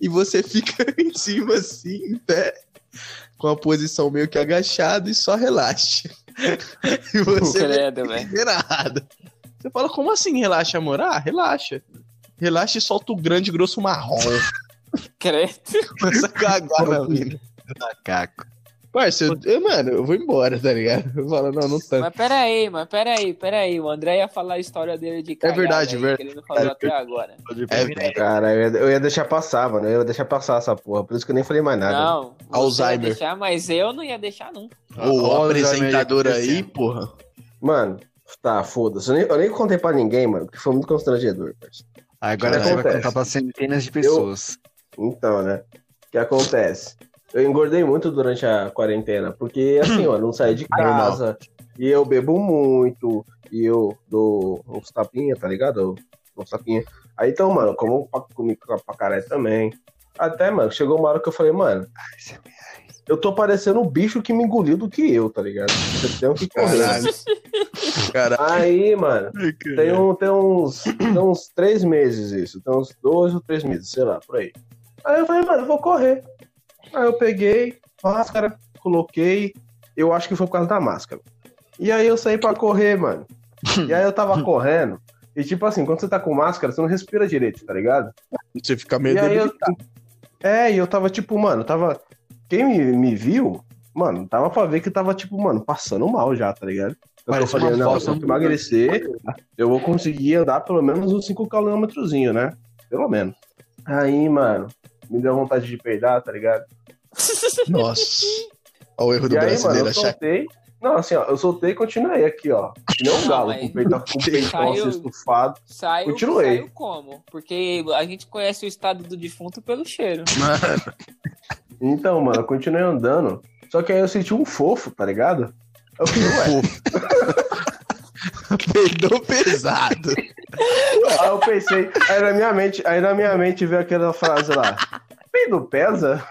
e você fica em cima assim, em pé, com a posição meio que agachado e só relaxa. e você não Credo, nada. Você fala, como assim relaxa, amor? Ah, relaxa. Relaxa e solta o grande grosso marrom. Credo. Começa a cagar na mina. Caco. Parça, eu, eu- mano, eu vou embora, tá ligado? Eu falo, não, não tanto. Mas peraí, mas peraí, peraí. O André ia falar a história dele de cagada verdade, aí, verdade. que ele não falou até agora. É, velho. Cara, eu ia, eu ia deixar passar, mano. Eu ia deixar passar essa porra. Por isso que eu nem falei mais nada. Não, você ia Alzheimer. deixar, mas eu não ia deixar nunca. O Olha os apresentador aí, porra. Mano, tá, foda-se. Eu nem, eu nem contei pra ninguém, mano, porque foi muito constrangedor, parceiro. Agora você vai contar pra centenas de pessoas. Então, né? O que acontece? Eu engordei muito durante a quarentena, porque assim, ó, não saí de casa, e eu bebo muito, e eu dou uns tapinha, tá ligado? Uns tapinha. Aí então, mano, como pra, comi pra, pra caralho também. Até, mano, chegou uma hora que eu falei, mano, eu tô parecendo um bicho que me engoliu do que eu, tá ligado? Eu tenho que correr. Caralho. Caralho. Aí, mano, tem, um, tem, uns, tem uns três meses isso. Tem uns dois ou três meses, sei lá, por aí. Aí eu falei, mano, eu vou correr. Aí eu peguei, máscara, coloquei. Eu acho que foi por causa da máscara. E aí eu saí pra correr, mano. E aí eu tava correndo. E tipo assim, quando você tá com máscara, você não respira direito, tá ligado? Você fica meio E eu, é, e eu tava tipo, mano, tava. Quem me, me viu, mano, tava pra ver que tava, tipo, mano, passando mal já, tá ligado? Eu Parece falei, não, se eu emagrecer, eu vou conseguir andar pelo menos uns 5 quilômetrozinho, né? Pelo menos. Aí, mano, me deu vontade de peidar, tá ligado? Nossa. Olha o erro do E aí, mano, brasileiro, eu soltei. Não, assim, ó, eu soltei e continuei aqui, ó. Que nem um Não, galo, com o peitão, com o peitão assim, Saiu- estufado. Saiu, Continuei. saiu como? Porque a gente conhece o estado do defunto pelo cheiro. Mano, Então, mano, eu continuei andando. Só que aí eu senti um fofo, tá ligado? Eu falei, ué. Peidou pesado. Aí eu pensei, aí na minha mente, aí na minha mente veio aquela frase lá, peido pesa?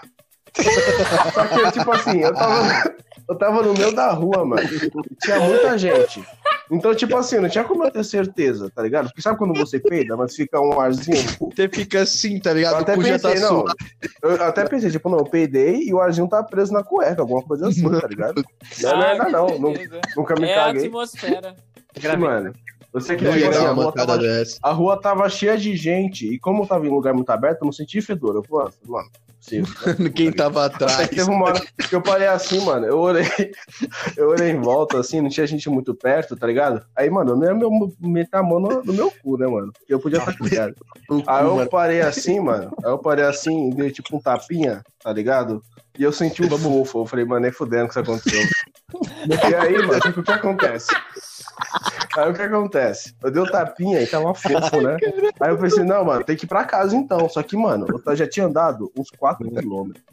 Só que, tipo assim, eu tava, eu tava no meio da rua, mano. Tinha muita gente. Então, tipo assim, não tinha como eu ter certeza, tá ligado? Porque sabe quando você peida, mas fica um arzinho? Você fica assim, tá Eu ligado? até o cu já tá pensei, não. Eu até pensei, tipo, não, eu peidei e o arzinho tá preso na cueca, alguma coisa assim, tá ligado? Não é Ah, não. nu- beleza. Nunca me É a caguei. Atmosfera. Mano, eu sei que uma rua tava a rua tava cheia de gente. E como eu tava em um lugar muito aberto, eu não senti fedor. Eu falei, "Ah, mano, sim. Quem tava Até atrás. que teve uma hora que eu parei assim, mano. Eu olhei, eu olhei em volta, assim, não tinha gente muito perto, tá ligado? Aí, mano, eu meu- meter a mão no, no meu cu, né, mano? Porque eu podia estar ligado. Aí eu parei assim, mano. Aí eu parei assim, dei tipo um tapinha, tá ligado? E eu senti um fofo. Eu falei, mano, nem fudendo que isso aconteceu. e aí, mano, tipo, o que acontece? Aí o que acontece? Eu dei o tapinha e tava fofo, né? Aí eu pensei, não, mano, tem que ir pra casa então. Só que, mano, eu já tinha andado uns 4 quilômetros.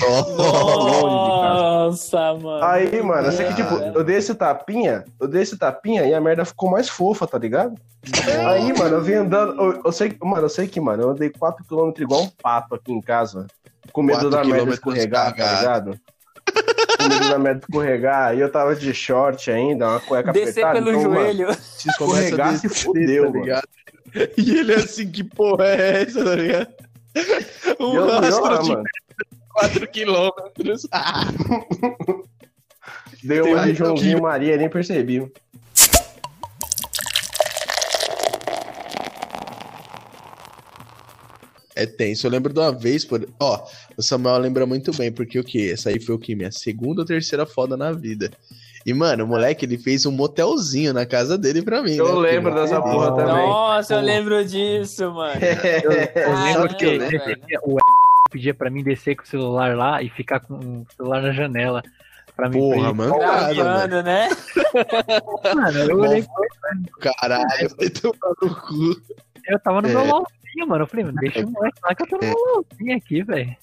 Nossa, mano. Aí, mano, eu sei que, tipo, eu dei esse tapinha, eu dei esse tapinha e a merda ficou mais fofa, tá ligado? Aí, mano, eu vim andando. Eu, eu sei, mano, eu sei que, mano, eu andei 4km igual um pato aqui em casa. Com medo da merda escorregar, tá ligado? Com medo da merda escorregar. E eu tava de short ainda, uma cueca Descer apertada. pelo então, mano, joelho. se escorregar, se fudeu, tá mano. ligado? E ele assim, que porra é essa, tá ligado? Um eu, rastro de mano. 4 quilômetros. Ah, Deu uma de um Joãozinho Maria, nem percebi. É tenso. Eu lembro de uma vez, por... ó, o Samuel lembra muito bem, porque o que? Essa aí foi o que? Minha segunda ou terceira foda na vida. E, mano, o moleque, ele fez um motelzinho na casa dele pra mim. Eu né? lembro Porque- dessa porra também. Nossa, eu lembro disso, mano. Eu lembro Caramba, que velho. o pedia pra mim descer com o celular lá e ficar com o celular na janela. Pra mim Porra, mano. Gravando, né? Mano, eu, olhei, Caralho, vai tomar no cu. eu tava no É. meu LOLzinho, mano. Eu falei, mano, deixa o moleque lá que eu tô no É. meu LOLzinho aqui, velho.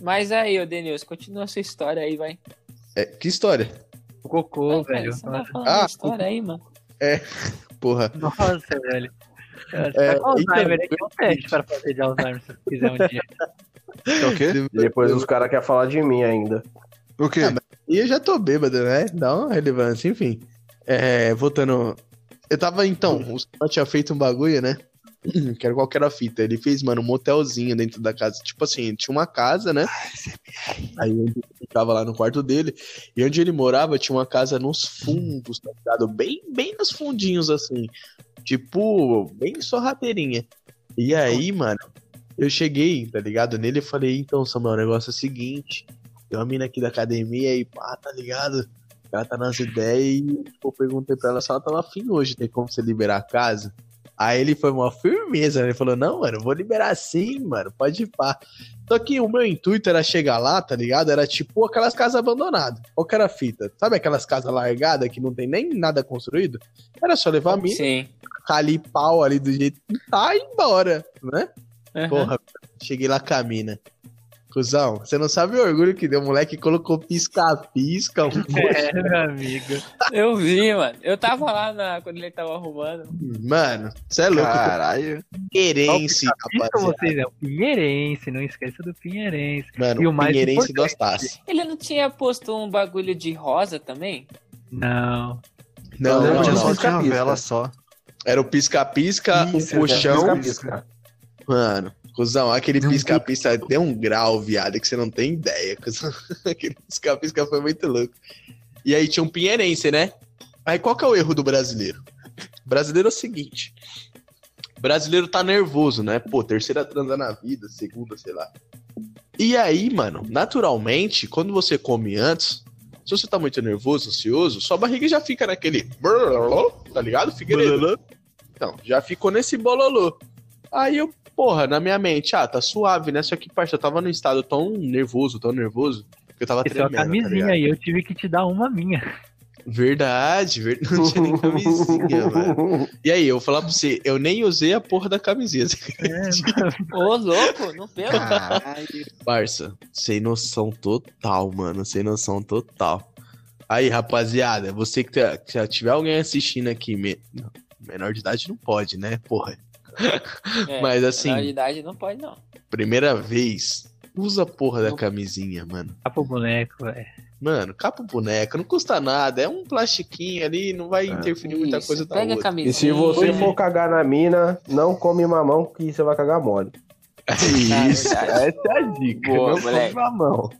Mas aí, ô Denilson, continua a sua história aí, vai. É, que história? O cocô, velho. Você tá Ah, história aí, mano. Porra. Nossa, velho. Você É, tá com Alzheimer, então, aqui é um teste para fazer de Alzheimer se você quiser um dia. É o quê? Depois os caras querem falar de mim ainda. O quê? Ah, mas- E eu já tô bêbado, né? Dá uma relevância, enfim. É, voltando. Eu tava, então, o Samuel tinha feito um bagulho, né? Que era qual que era a fita. Ele fez, mano, um motelzinho dentro da casa. Tipo assim, tinha uma casa, né? Aí ele ficava lá no quarto dele. E onde ele morava tinha uma casa nos fundos, tá ligado? Bem, bem nos fundinhos, assim. Tipo, bem sorrateirinha. E aí, mano, eu cheguei, tá ligado? Nele e falei, então, Samuel, o negócio é o seguinte. Tem uma mina aqui da academia e pá, tá ligado? Ela tá nas ideias e eu perguntei pra ela se ela tava afim hoje, tem como você liberar a casa? Aí ele foi uma firmeza, né? Ele falou, não, mano, vou liberar sim, mano, pode ir pá. Só que o meu intuito era chegar lá, tá ligado? Era tipo aquelas casas abandonadas. Qual que era a fita? Sabe aquelas casas largadas que não tem nem nada construído? Era só levar a mina, Sim. ali pau ali do jeito que tá e embora, né? Aham. Porra, cheguei lá com a mina. Cusão, você não sabe o orgulho que deu. O moleque colocou pisca-pisca. Um... É, meu amigo. Eu vi, mano. Eu tava lá na... quando ele tava arrumando. Mano, você é louco. Caralho. Pinheirense, Isso rapaziada. vocês, é o Pinheirense, não esqueça do Pinheirense. Mano, E o mais Pinheirense Astas. Ele não tinha posto um bagulho de rosa também? Não. Não, não, tinha disso. não. só tinha Pisca-pisca. vela só. Era o pisca-pisca, o puxão. Pisca-pisca. Mano, cuzão, aquele pisca-pisca deu um grau, viado, que você não tem ideia. Cuzão. Aquele pisca-pisca foi muito louco. E aí tinha um pinheirense, né? Aí qual que é o erro do brasileiro? O brasileiro é o seguinte. O brasileiro tá nervoso, né? Pô, terceira transa na vida, segunda, sei lá. E aí, mano, naturalmente, quando você come antes, se você tá muito nervoso, ansioso, sua barriga já fica naquele. Tá ligado? Figueiredo. Então, já ficou nesse bololô. Aí eu, porra, na minha mente, ah, tá suave, né? Só que, parça, eu tava num estado tão nervoso, tão nervoso, que eu tava Esse é uma tremendo. tá camisinha ligado? aí, eu tive que te dar uma minha. Verdade, verdade. Não tinha nem camisinha, mano. E aí, eu vou falar pra você, eu nem usei a porra da camisinha. É, Ô, louco, não. Caralho. Parça, sem noção total, mano. Sem noção total. Aí, rapaziada, você que tá- se tiver alguém assistindo aqui, me- menor de idade não pode, né? Porra. É, Mas assim- Na idade não pode, não. Primeira vez, usa a porra da camisinha, mano. Tá pro boneco, velho. Mano, capa o boneco, não custa nada. É um plastiquinho ali, não vai interferir muita Isso, coisa da Pega a outra. camisinha. E se você for cagar na mina, não come mamão que você vai cagar mole. Isso, verdade. essa é a dica. Boa, não moleque. come mamão.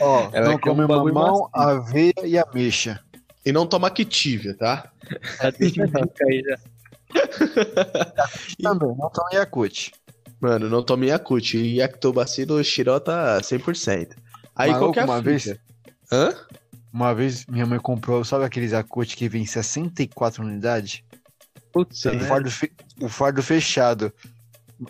Ó, Ela não um come bagulho mamão, aveia e ameixa. E não toma Activia, tá? Já deixa a dica aí já. Também, não toma Yakut. Mano, não tome Yakut. E Lactobacilo xirota 100%. Aí Maluco, qual que é uma vez- Hã? Uma vez minha mãe comprou, sabe aqueles Yakut que vem 64 unidades? Putz. O né? fardo, fe- o fardo fechado.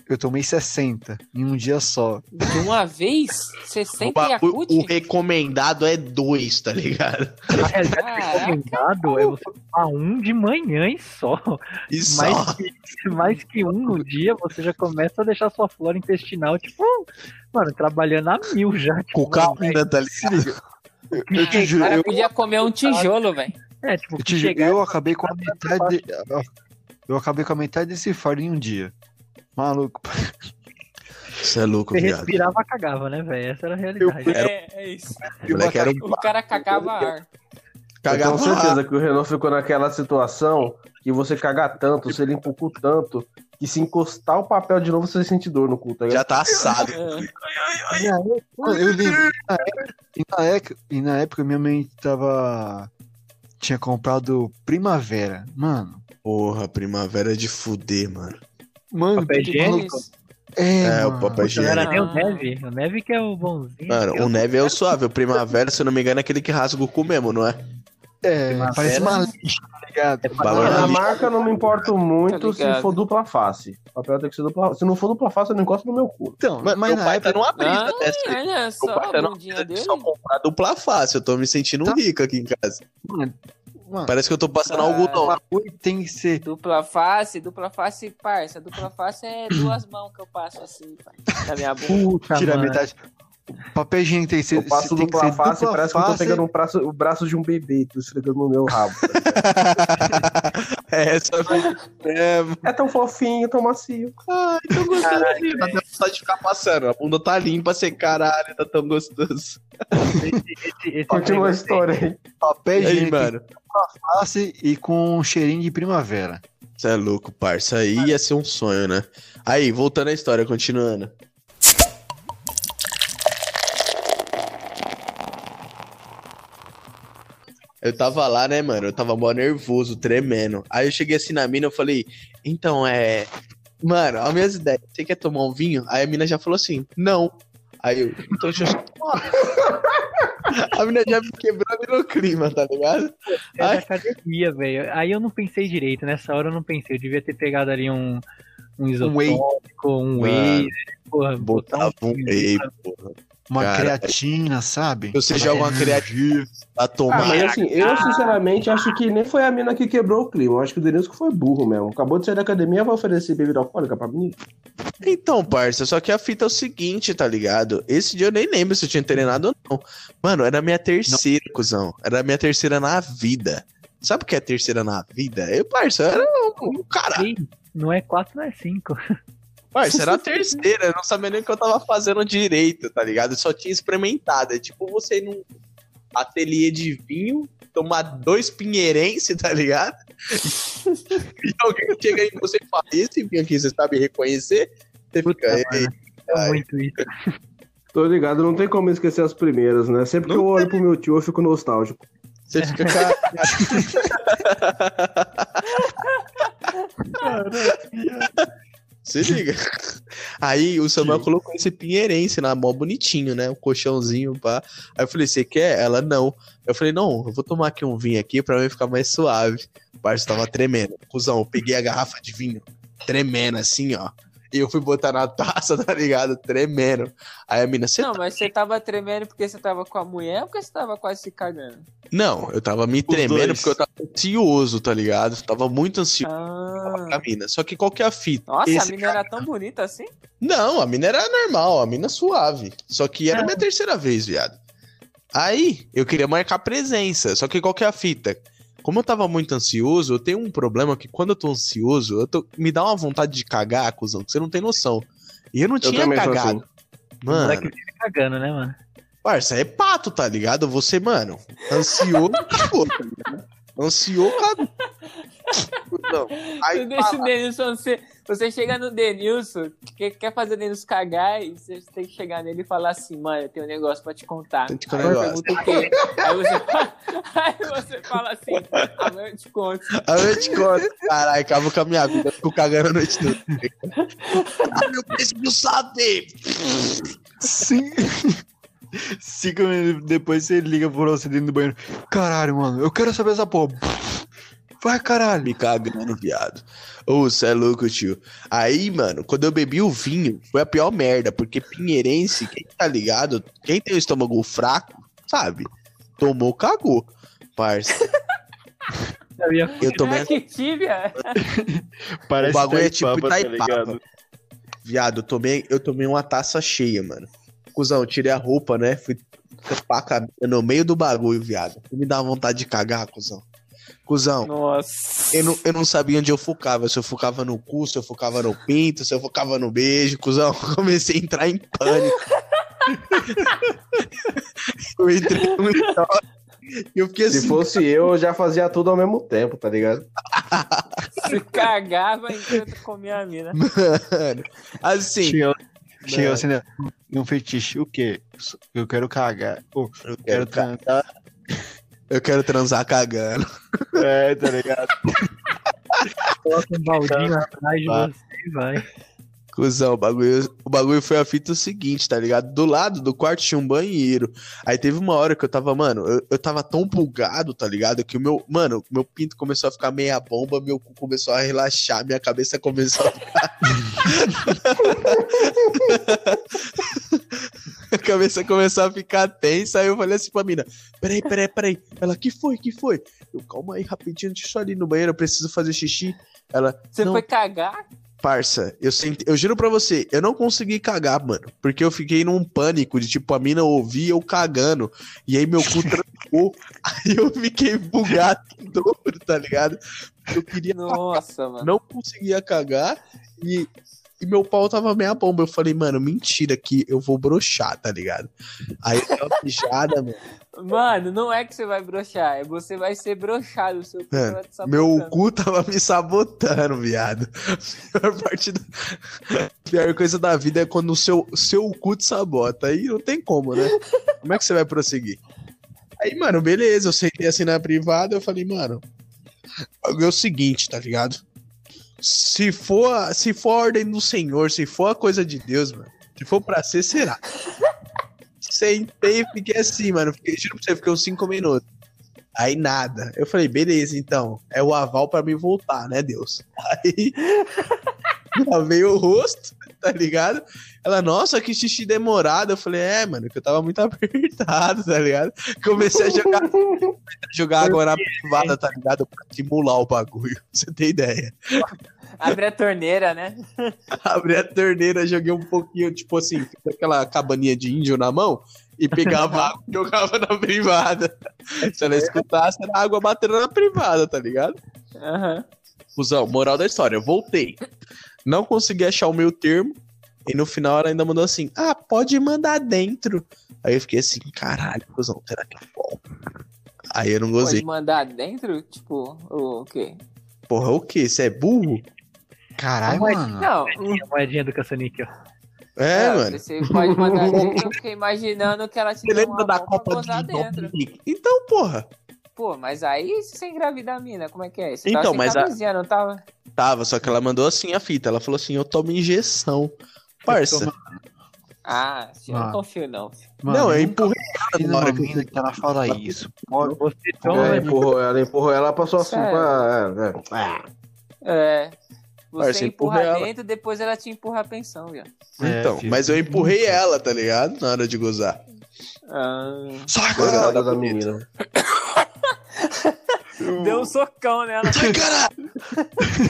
Eu tomei 60 em um dia só. De uma vez, você O, sente ba- Yakut? o- o recomendado é dois, tá ligado? Caraca. recomendado é você tomar um de manhã e só. E só. Mais que, mais que um no dia, você já começa a deixar sua flora intestinal, tipo, mano, trabalhando a mil já. Tipo, Cocaína, tá ligado? Eu te O juro, eu, podia comer um tijolo, velho. É, tipo, eu te chegar eu acabei com a metade. Eu acabei com a metade desse fardo em um dia. Maluco. Você é louco, você viado. respirava, cagava, né, velho? Essa era a realidade. É, é isso. O moleque era um O cara cagava ar. Cagar tenho certeza que o Renan ficou naquela situação que você cagar tanto, você limpa o cu tanto, que se encostar o papel de novo, você sente dor no cu, tá ligado? Já tá assado. É. Eu lembro. na época- E na, época, e na época minha mãe tava. Tinha comprado Primavera. Mano. Porra, primavera é de fuder, mano. Mano, Papel que higiênico? É, É, o Agora higiênico. tem o Ah. Neve. O Neve que é o bonzinho. Mano, é o neve é o suave. O primavera, se eu não me engano, é aquele que rasga o cu mesmo, não é? É, Primavera. parece uma lixa, tá ligado? É a marca eu não me importo muito Tá se for dupla face. O papel tem que ser dupla Se não for dupla face, eu não encosto no meu cu. Então, Mano, mas meu pai época. tá numa brisa Ah, dessa. olha Meu só pai tá a numa brisa de dele. só comprar dupla face. Eu tô me sentindo Tá. rico aqui em casa. Mano, mano, Parece que eu tô passando Ah. algodão. bagulho tem que ser. Dupla face, dupla face, parça. Dupla face é duas mãos que eu passo assim, pai, na minha bunda. Puta, Tira a mano. metade. Papel higiênico tem que ser. Eu passo que dupla ser face e dupla parece que eu tô face. pegando um braço, o braço de um bebê, tô esfregando no meu rabo. é, essa é, É tão fofinho, tão macio. Ai, tão gostoso. Dá até vontade de ficar passando. A bunda tá limpa, você caralho, tá tão gostoso. Continua a história aí. Papel aí, higiênico mano? face e com cheirinho de primavera. Você é louco, parça. Aí ia ser um sonho, né? Aí, voltando à história, continuando. Eu tava lá, né, mano? Eu tava mó nervoso, tremendo. Aí eu cheguei assim na mina, eu falei, então é. Mano, as minhas ideias, você quer tomar um vinho? Aí a mina já falou assim, não. Aí eu, então deixa eu tomar. A mina já me quebrou no clima, tá ligado? É Ai. academia, velho. Aí eu não pensei direito. Nessa hora eu não pensei. Eu devia ter pegado ali um, um whey. isotônico, um whey. Mano, né? Porra, botar Botava um vinho, whey, porra. Uma Cara, creatina, sabe? Você joga uma criativa pra Ah, tomar. mas assim, eu sinceramente acho que nem foi a mina que quebrou o clima. Eu acho que o Denilson que foi burro mesmo. Acabou de sair da academia, vai oferecer bebida alcoólica pra menina. Então, parça, só que a fita é o seguinte, tá ligado? Esse dia eu nem lembro se eu tinha treinado ou não. Mano, era a minha terceira, cuzão. Era a minha terceira na vida. Sabe o que é terceira na vida? Eu, parça, era um, um caralho. Ih, Não é 4, não é 5. Parça, era a terceira. Eu não sabia nem o que eu tava fazendo direito, tá ligado? Eu só tinha experimentado. É tipo você ir num ateliê de vinho, tomar dois pinheirense, tá ligado? e alguém chega aí em você e fala, esse vinho aqui você sabe reconhecer? Você fica, Puta, "Ei, É muito isso. Tô ligado, não tem como esquecer as primeiras, né? Sempre que Não eu olho pro meu tio, eu fico nostálgico. Você fica, cara. Se liga. Aí o Samuel colocou esse pinheirense lá, mó bonitinho, né? Um colchãozinho, pá. Aí eu falei, você quer? Ela, não. Eu falei, não, eu vou tomar aqui um vinho aqui pra mim ficar mais suave. O parceiro tava tremendo. Cusão, eu peguei a garrafa de vinho, tremendo assim, ó. E eu fui botar na taça, tá ligado? Tremendo. Aí a mina, você Não, mas você tava tremendo porque você tava com a mulher ou porque você tava quase se cagando? Não, eu tava me tremendo dois. porque eu tava ansioso, tá ligado? Eu tava muito ansioso Ah. com a mina. Só que qual que é a fita? Nossa, a Esse mina era tão bonita assim? Não, a mina era normal, a mina suave. Só que era a minha terceira vez, viado. Aí, eu queria marcar presença. Só que qual que é a fita? Como eu tava muito ansioso, eu tenho um problema que quando eu tô ansioso, eu tô- me dá uma vontade de cagar, cuzão, que você não tem noção. E eu não tinha também sou cagado. assim. O Mano, moleque fica cagando, né, mano? parça, é pato, tá ligado? Você, mano, ansioso, cagou, tá ligado? Ansioso, cagou. Não. Aí, Deixa fala, o Denilson ser. Você chega no Denilson, que quer fazer o Denilson cagar, e você tem que chegar nele e falar assim, mano, eu tenho um negócio pra te contar. Tem que te Aí contar eu pergunto o quê? Aí você, fala- aí você fala assim, amanhã eu te conto. A noite conta. Caralho, acabou com a minha vida. Fico cagando a noite toda. ah, eu preciso saber. Sim. Cinco minutos depois você liga pra você dentro do banheiro. Caralho, mano, eu quero saber essa porra. Vai, caralho. Me cagando, viado. Ô, cê é louco, tio. Aí, mano, quando eu bebi o vinho, foi a pior merda, porque pinheirense, quem tá ligado, quem tem o estômago fraco, sabe? Tomou, cagou. Parça, Eu ia eu tomei. Ah, que tíbia! Parece o bagulho é tipo tá Itaipava. ligado? Viado, eu tomei, eu tomei uma taça cheia, mano. Cusão, tirei a roupa, né? Fui tapar a cabeça no meio do bagulho, viado. Me dá vontade de cagar, cuzão. Cuzão, Nossa. eu não, eu não sabia onde eu focava. Se eu focava no cu, se eu focava no pinto, se eu focava no beijo, cuzão. Comecei a entrar em pânico. eu entrei eu fiquei Se assim, fosse eu, eu já fazia tudo ao mesmo tempo, tá ligado? Se cagava enquanto comia a mina. mano. Assim, Chegou, chegou assim, né? Um fetiche. O quê? Eu quero cagar. Pô, eu quero quero, ca- transar. Eu quero transar cagando. É, tá ligado? Coloca um baldinho atrás de você e vai. Cusão, o bagulho, o bagulho foi a fita seguinte, tá ligado? Do lado do quarto tinha um banheiro. Aí teve uma hora que eu tava, mano, eu, eu tava tão bugado, tá ligado? Que o meu, mano, o meu pinto começou a ficar meia bomba, meu cu começou a relaxar, minha cabeça começou a ficar. a cabeça começou a ficar tensa. Aí eu falei assim pra mina: peraí, peraí, peraí. Ela, que foi, que foi? Eu, calma aí, rapidinho, deixa eu ali no banheiro, eu preciso fazer xixi. Ela, Você Não. foi cagar? Parça, eu, senti, eu juro pra você, eu não consegui cagar, mano. Porque eu fiquei num pânico de, tipo, a mina ouvir eu cagando. E aí meu cu trancou. aí eu fiquei bugado em dobro, tá ligado? Eu queria. Nossa, mano. Não conseguia cagar. E, e meu pau tava meia bomba. Eu falei, mano, mentira que eu vou broxar, tá ligado? Aí eu uma mijada, mano. Mano, não é que você vai broxar, é você vai ser broxado. O seu cu Mano, tá Meu cu tava me sabotando, viado. A pior parte a pior coisa da vida é quando o seu, seu cu te sabota. Aí não tem como, né? Como é que você vai prosseguir? Aí, mano, beleza, eu sentei assim na privada, eu falei, mano, é o seguinte, tá ligado? Se for, se for a ordem do Senhor, se for a coisa de Deus, mano, se for pra ser, será. Sentei e fiquei assim, mano. Fiquei, juro pra você, fiquei uns 5 minutos. Aí nada. Eu falei, beleza, então. É o aval pra me voltar, né, Deus? Aí lavei o rosto, tá ligado? Ela, nossa, que xixi demorado. Eu falei, é, mano, que eu tava muito apertado, tá ligado? Comecei a jogar, jogar água na privada, tá ligado? Pra simular o bagulho. Você tem ideia? Abre a torneira, né? Abri a torneira, joguei um pouquinho, tipo assim, aquela cabaninha de índio na mão e pegava água e jogava na privada. Se ela escutasse, era água batendo na privada, tá ligado? Aham. Fusão, moral da história, eu voltei. Não consegui achar o meu termo. E no final ela ainda mandou assim: Ah, pode mandar dentro. Aí eu fiquei assim, caralho, cuzão, será que é bom? Aí eu não gozei. Pode mandar dentro? Tipo, o quê? Porra, o quê? Você é burro? Caralho, mano. Não. A moedinha do caça-níquel. É, não, mano. Você pode mandar dentro, eu fiquei imaginando que ela lembra uma da Copa de dentro. 2000? Então, porra. Pô, mas aí você engravida a mina, como é que é? Você Então, tava sem mas a- camisinha, não tava? Tava, só que ela mandou assim a fita. Ela falou assim: Eu tomo injeção. Parça. Ah, eu não Ah. confio não. Mano, não, eu empurrei ela na hora que que ela fala isso. Você Ela toma, empurrou ela, empurrou ela, passou assim pra. é, é. É. Você Parça, empurra empurra ela. dentro, depois ela te empurra a pensão, viu? É, Então, filho. mas eu empurrei ela, tá ligado? Na hora de gozar. Ah, Sai, Coitada caralho! da menina. deu um socão nela. Sai, caralho!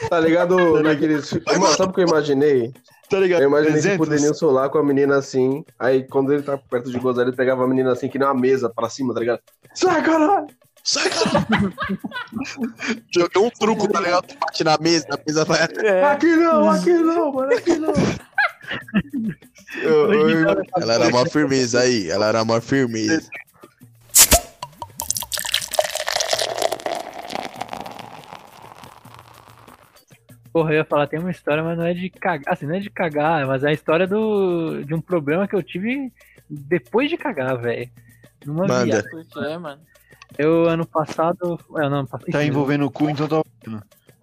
Tá ligado naqueles. Mano, sabe o que eu imaginei? Tá ligado? Eu imaginei tipo o Exemplos. Denilson lá com a menina assim. Aí quando ele tá perto de gozar, ele pegava a menina assim, que nem uma mesa pra cima, tá ligado? Sai, caralho! Sai, caralho! Joguei um truco, tá ligado? Tu bate na mesa, a mesa vai. É. Aqui não, aqui não, mano, aqui não. Eu- eu- Ela era uma firmeza aí, ela era uma firmeza. Porra, eu ia falar, tem uma história, mas não é de cagar. Assim, não é de cagar, mas é a história do, de um problema que eu tive depois de cagar, velho. Numa Manda. viagem. Quê, mano? Eu, ano passado. É, não, ano passado. Tá envolvendo o cu, então tá.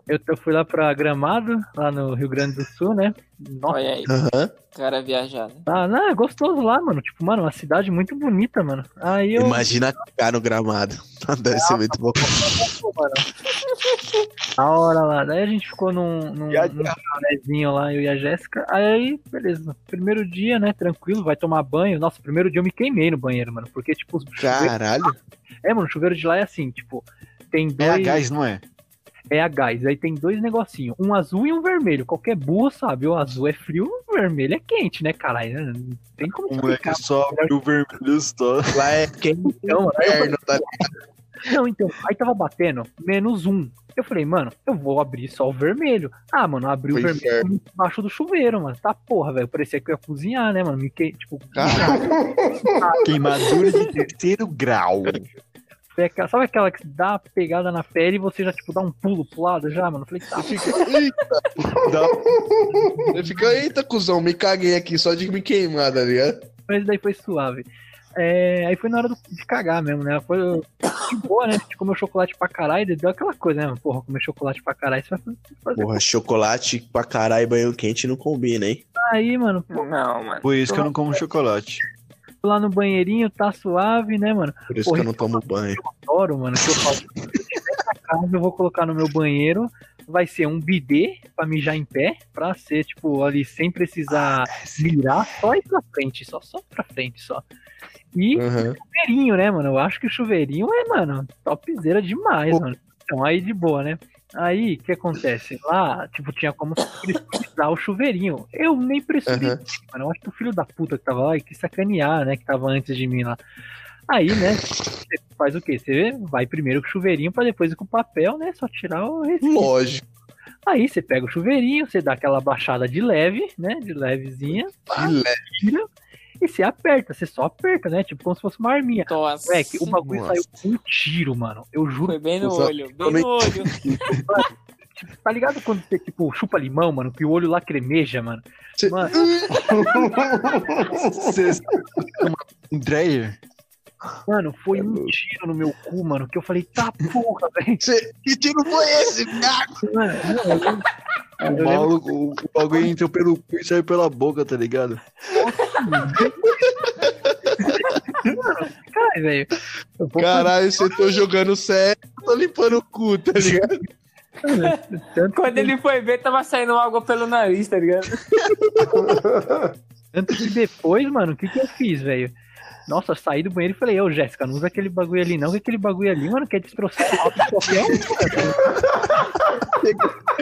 Eu, eu fui lá pra Gramado, lá no Rio Grande do Sul, né? Nossa, Olha aí, Aham. cara viajado. tá, não, é gostoso lá, mano. Tipo, mano, uma cidade muito bonita, mano. Aí eu. Imagina cagar no gramado. Deve ser muito bom. A hora lá. Daí a gente ficou num, num, num lá, eu e a Jéssica. Aí, beleza. Primeiro dia, né? Tranquilo, vai tomar banho. Nossa, primeiro dia eu me queimei no banheiro, mano. Porque, tipo, os chuveiros. Caralho. É, mano, o chuveiro de lá é assim, tipo, tem É dois. a gás, não é? É a gás. Aí tem dois negocinhos, um azul e um vermelho. Qualquer burro sabe, o azul é frio, o vermelho é quente, né, caralho? Não tem como O moleque só abriu o vermelho só. Lá é Então, eu inferno, tá não, então, aí tava batendo menos um. Eu falei, mano, eu vou abrir só o vermelho. Ah, mano, abri o vermelho embaixo do chuveiro, mano. Tá porra, velho. Parecia que eu ia cozinhar, né, mano? Me que... Tipo, Caralho. Queimadura de terceiro grau. Foi aquela, sabe aquela que dá uma pegada na pele e você já, tipo, dá um pulo pro lado já, mano? Eu falei, tá, Você fica, eita, dá... Fica, eita, cuzão, me caguei aqui só de me queimar, tá ligado? mas daí foi suave. É, aí foi na hora do- de cagar mesmo, né? Foi de boa, né? A gente comeu chocolate pra caralho, e deu aquela coisa, né? Porra, comer chocolate pra caralho, você vai fazer. Porra, chocolate pra caralho e banho quente não combina, hein? Aí, mano, pô, Não, mano. Por isso que eu não como chocolate. Lá no banheirinho, tá suave, né, mano? Por isso que eu não tomo banho. adoro, mano, que eu falo, se eu tiver essa casa, eu vou colocar no meu banheiro, vai ser um bidê pra mijar em pé, pra ser, tipo, ali, sem precisar virar, só ir pra frente, só, só pra frente, só. E Aham. chuveirinho, né, mano? Eu acho que o chuveirinho é, mano, topzera demais, Pô. mano. Então, aí de boa, né? Aí, o que acontece? Lá, tipo, tinha como pressurizar o chuveirinho. Eu nem pressurizei, Aham. mano. Eu acho que o filho da puta que tava lá e quis sacanear, né? Que tava antes de mim lá. Aí, né, você faz o quê? Você vai primeiro com o chuveirinho pra depois ir com o papel, né? Só tirar o resquício. Lógico. Aí você pega o chuveirinho, você dá aquela baixada de leve, né? De levezinha, pá, De leve. tira, e você aperta, você só aperta, né? Tipo como se fosse uma arminha. Nossa. Moleque, o bagulho Nossa. saiu com um tiro, mano. Eu juro. Foi bem no olho, bem também- no olho. Tipo, tá ligado quando você, tipo, chupa limão, mano? Que o olho lacrimeja, mano? Cê- Mano, Você um mano, foi um tiro no meu cu, mano. Que eu falei, tá porra, velho. Cê- Que tiro foi esse, viado? Mano, não, eu- O, Eu lembro- maluco, o, o bagulho entrou pelo cu e saiu pela boca, tá ligado? Caralho, velho. Caralho, você tô jogando sério, tô limpando o cu, tá ligado? Quando ele foi ver, tava saindo água pelo nariz, tá ligado? tanto que depois, mano, o que que eu fiz, velho? Nossa, eu saí do banheiro e falei, ô Jéssica, não usa aquele bagulho ali não, que aquele bagulho ali, mano, quer destroçar a alma de qualquer um.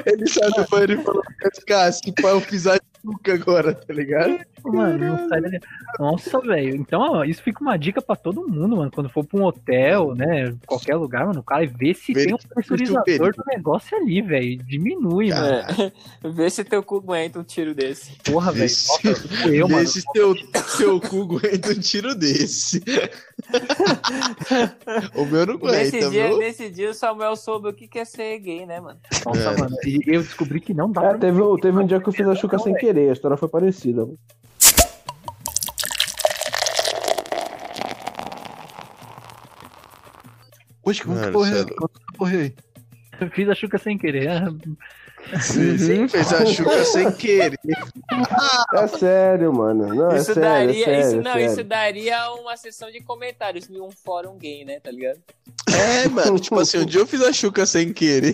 Ele saiu do banheiro e falou, cara, se pá, eu fiz a chuca agora, tá ligado? Mano, não sai dali. Nossa, velho. Então, ó, isso fica uma dica pra todo mundo, mano. Quando for pra um hotel, né? Qualquer lugar, mano, o cara vê se Vê tem um se pressurizador do negócio ali, velho. Diminui, mano. É. Vê se teu cu aguenta um tiro desse. Porra, velho. Nossa, tipo eu, mano. Vê se teu, teu cu aguenta um tiro desse. O meu não Nesse aguenta, dia, viu? nesse dia o Samuel soube o que é ser gay, né, mano? Nossa, É. mano. E eu descobri que não dá É, teve, um- teve um dia que eu fiz a chuca sem querer, a história foi parecida. Poxa, como que Mano, porra é? Eu fiz a chuca sem querer. Ah, Uhum, fez a chuca sem querer. É sério, mano. Não, isso é sério, daria, é sério, isso é não, isso daria uma sessão de comentários em um fórum gay, né, tá ligado? É, mano, tipo assim, um dia eu fiz a chuca sem querer.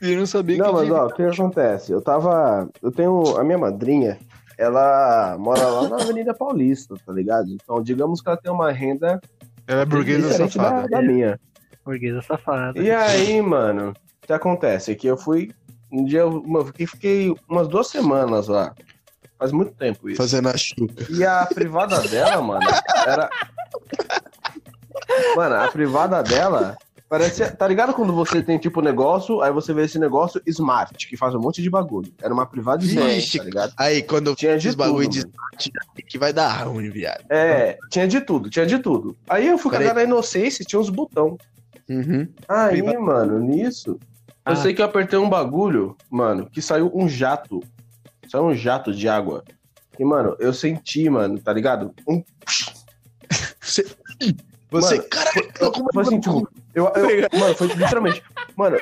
Eu não sabia Não, que mas tinha- ó, o que acontece? Eu tava. Eu tenho. A minha madrinha, ela mora lá na Avenida Paulista, tá ligado? Então, digamos que ela tem uma renda Ela é burguesa diferente da, safada. da minha. burguesa safada. E aí, mano, que acontece? É que eu fui. Um dia eu eu fiquei, umas duas semanas lá. Faz muito tempo isso. Fazendo a chuca. E a privada dela, mano, era. Mano, a privada dela parecia. Tá ligado quando você tem tipo negócio, aí você vê esse negócio smart, que faz um monte de bagulho. Era uma privada smart, tá ligado? Aí, quando Tinha de bagulho tudo, de mano. que vai dar ruim, viado. É, tinha de tudo, tinha de tudo. Aí eu fui Peraí. cagar na inocência e tinha uns botão. Uhum. Aí, mano, nisso. Eu Ah. sei que eu apertei um bagulho, mano, que saiu um jato. Saiu um jato de água. E, mano, eu senti, mano, tá ligado? Um Você, você Mano, caralho, foi assim, tipo, eu, eu- mano, foi literalmente. Mano,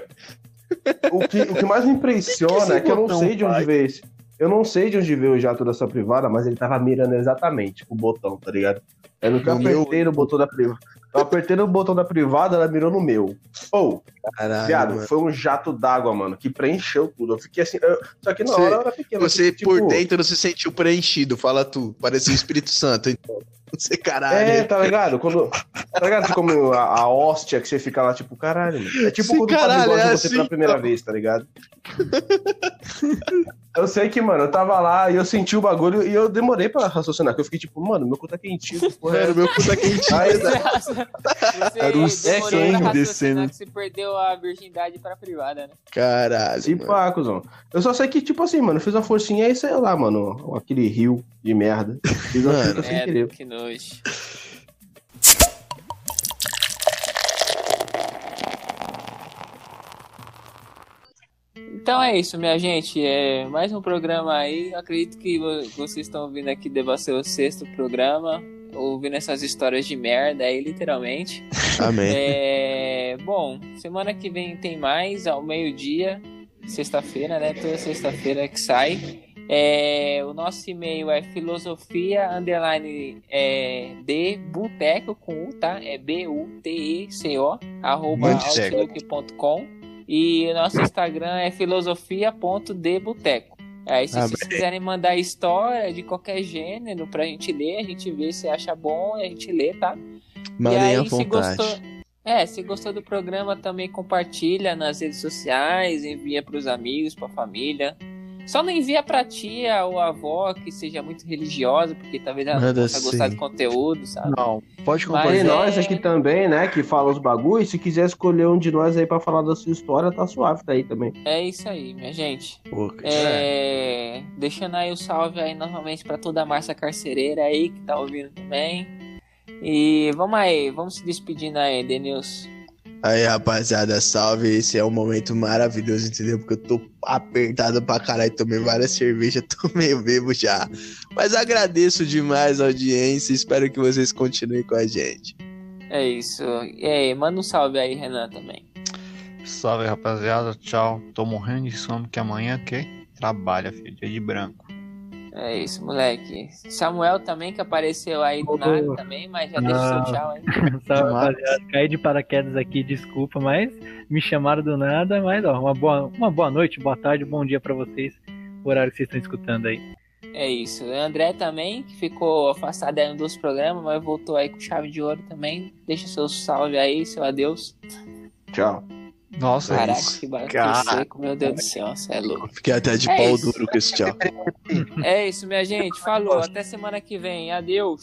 o que, o que mais me impressiona é que eu não sei de onde pai? veio esse. Eu não sei de onde veio o jato dessa privada, mas ele tava mirando exatamente o botão, tá ligado? Eu no que eu No meu- apertei no botão da privada. Eu apertei no botão da privada, ela mirou no meu. Ou, Caralho, viado, mano. foi um jato d'água, mano, que preencheu tudo. Eu fiquei assim. eu- só que na Você- hora eu era pequeno. Você fiquei, por tipo, dentro não se sentiu preenchido, fala tu. Parecia o Espírito Santo, então. Você caralho. É, tá ligado? Quando, tá ligado? Você come a, a hóstia que você fica lá, tipo, caralho, mano. É tipo Sim, quando o caralho, padre gosta é de você assim, pela primeira então. vez, tá ligado? eu sei que, mano, eu tava lá e eu senti o bagulho e eu demorei pra raciocinar, que eu fiquei tipo, mano, meu cu tá quentinho, que porra é essa? meu cu tá quentinho. Aí- Você, você Era o sangue descendo. que você perdeu a virgindade pra privada, né? Caralho. Se pá, cuzão. Eu só sei que, tipo assim, mano, fiz uma forcinha e sei lá, mano, aquele rio de merda. Fiz uma sem é, querer. Que nojo. Então é isso, minha gente. É mais um programa aí. Acredito que vocês estão vindo aqui debater o sexto programa. Ouvindo essas histórias de merda aí, literalmente. Amém. É, bom, semana que vem tem mais, ao meio-dia, sexta-feira, né? Toda sexta-feira que sai. É, o nosso e-mail é filosofia underline é, de boteco com U, tá? É B-U-T-E-C-O arroba outlook.com e o nosso Instagram é filosofia.deboteco. Aí se vocês Amém. quiserem mandar história de qualquer gênero pra gente ler, a gente vê se acha bom e a gente lê, tá? e aí, à se vontade. gostou, é, se gostou do programa, também compartilha nas redes sociais, envia pros amigos, pra família. Só não envia pra tia ou avó que seja muito religiosa, porque talvez ela não Manda possa gostar sim. do conteúdo, sabe? Não, pode Mas Tem é- compartilhar. nós aqui também, né, que fala os bagulhos. Se quiser escolher um de nós aí pra falar da sua história, tá suave, tá aí também. É isso aí, minha gente. Pô, cara. É, Deixando aí o salve aí novamente pra toda a massa carcereira aí que tá ouvindo também. E vamos aí, vamos se despedindo aí, Denilson. Aí, rapaziada, salve. Esse é um momento maravilhoso, entendeu? Porque eu tô apertado pra caralho. Tomei várias cervejas, tô meio bebo já. Mas agradeço demais a audiência. Espero que vocês continuem com a gente. É isso. E aí, manda um salve aí, Renan, também. Salve, rapaziada. Tchau. Tô morrendo de sono que amanhã que trabalha, filho. Dia de branco. É isso, moleque. Samuel também, que apareceu aí do nada também, mas já deixa o seu tchau aí. Rapaziada. Caí de paraquedas aqui, desculpa, mas me chamaram do nada. Mas, ó, uma boa, uma boa noite, boa tarde, bom dia pra vocês, o horário que vocês estão escutando aí. É isso. O André também, que ficou afastado aí dos programas, mas voltou aí com chave de ouro também. Deixa seu salve aí, seu adeus. Tchau. Nossa, Caraca, isso. que barulho Cara. seco, meu Deus do céu, você é louco. Fiquei até de É pau isso. duro com esse tchau. É isso, minha gente. Falou. Até semana que vem. Adeus.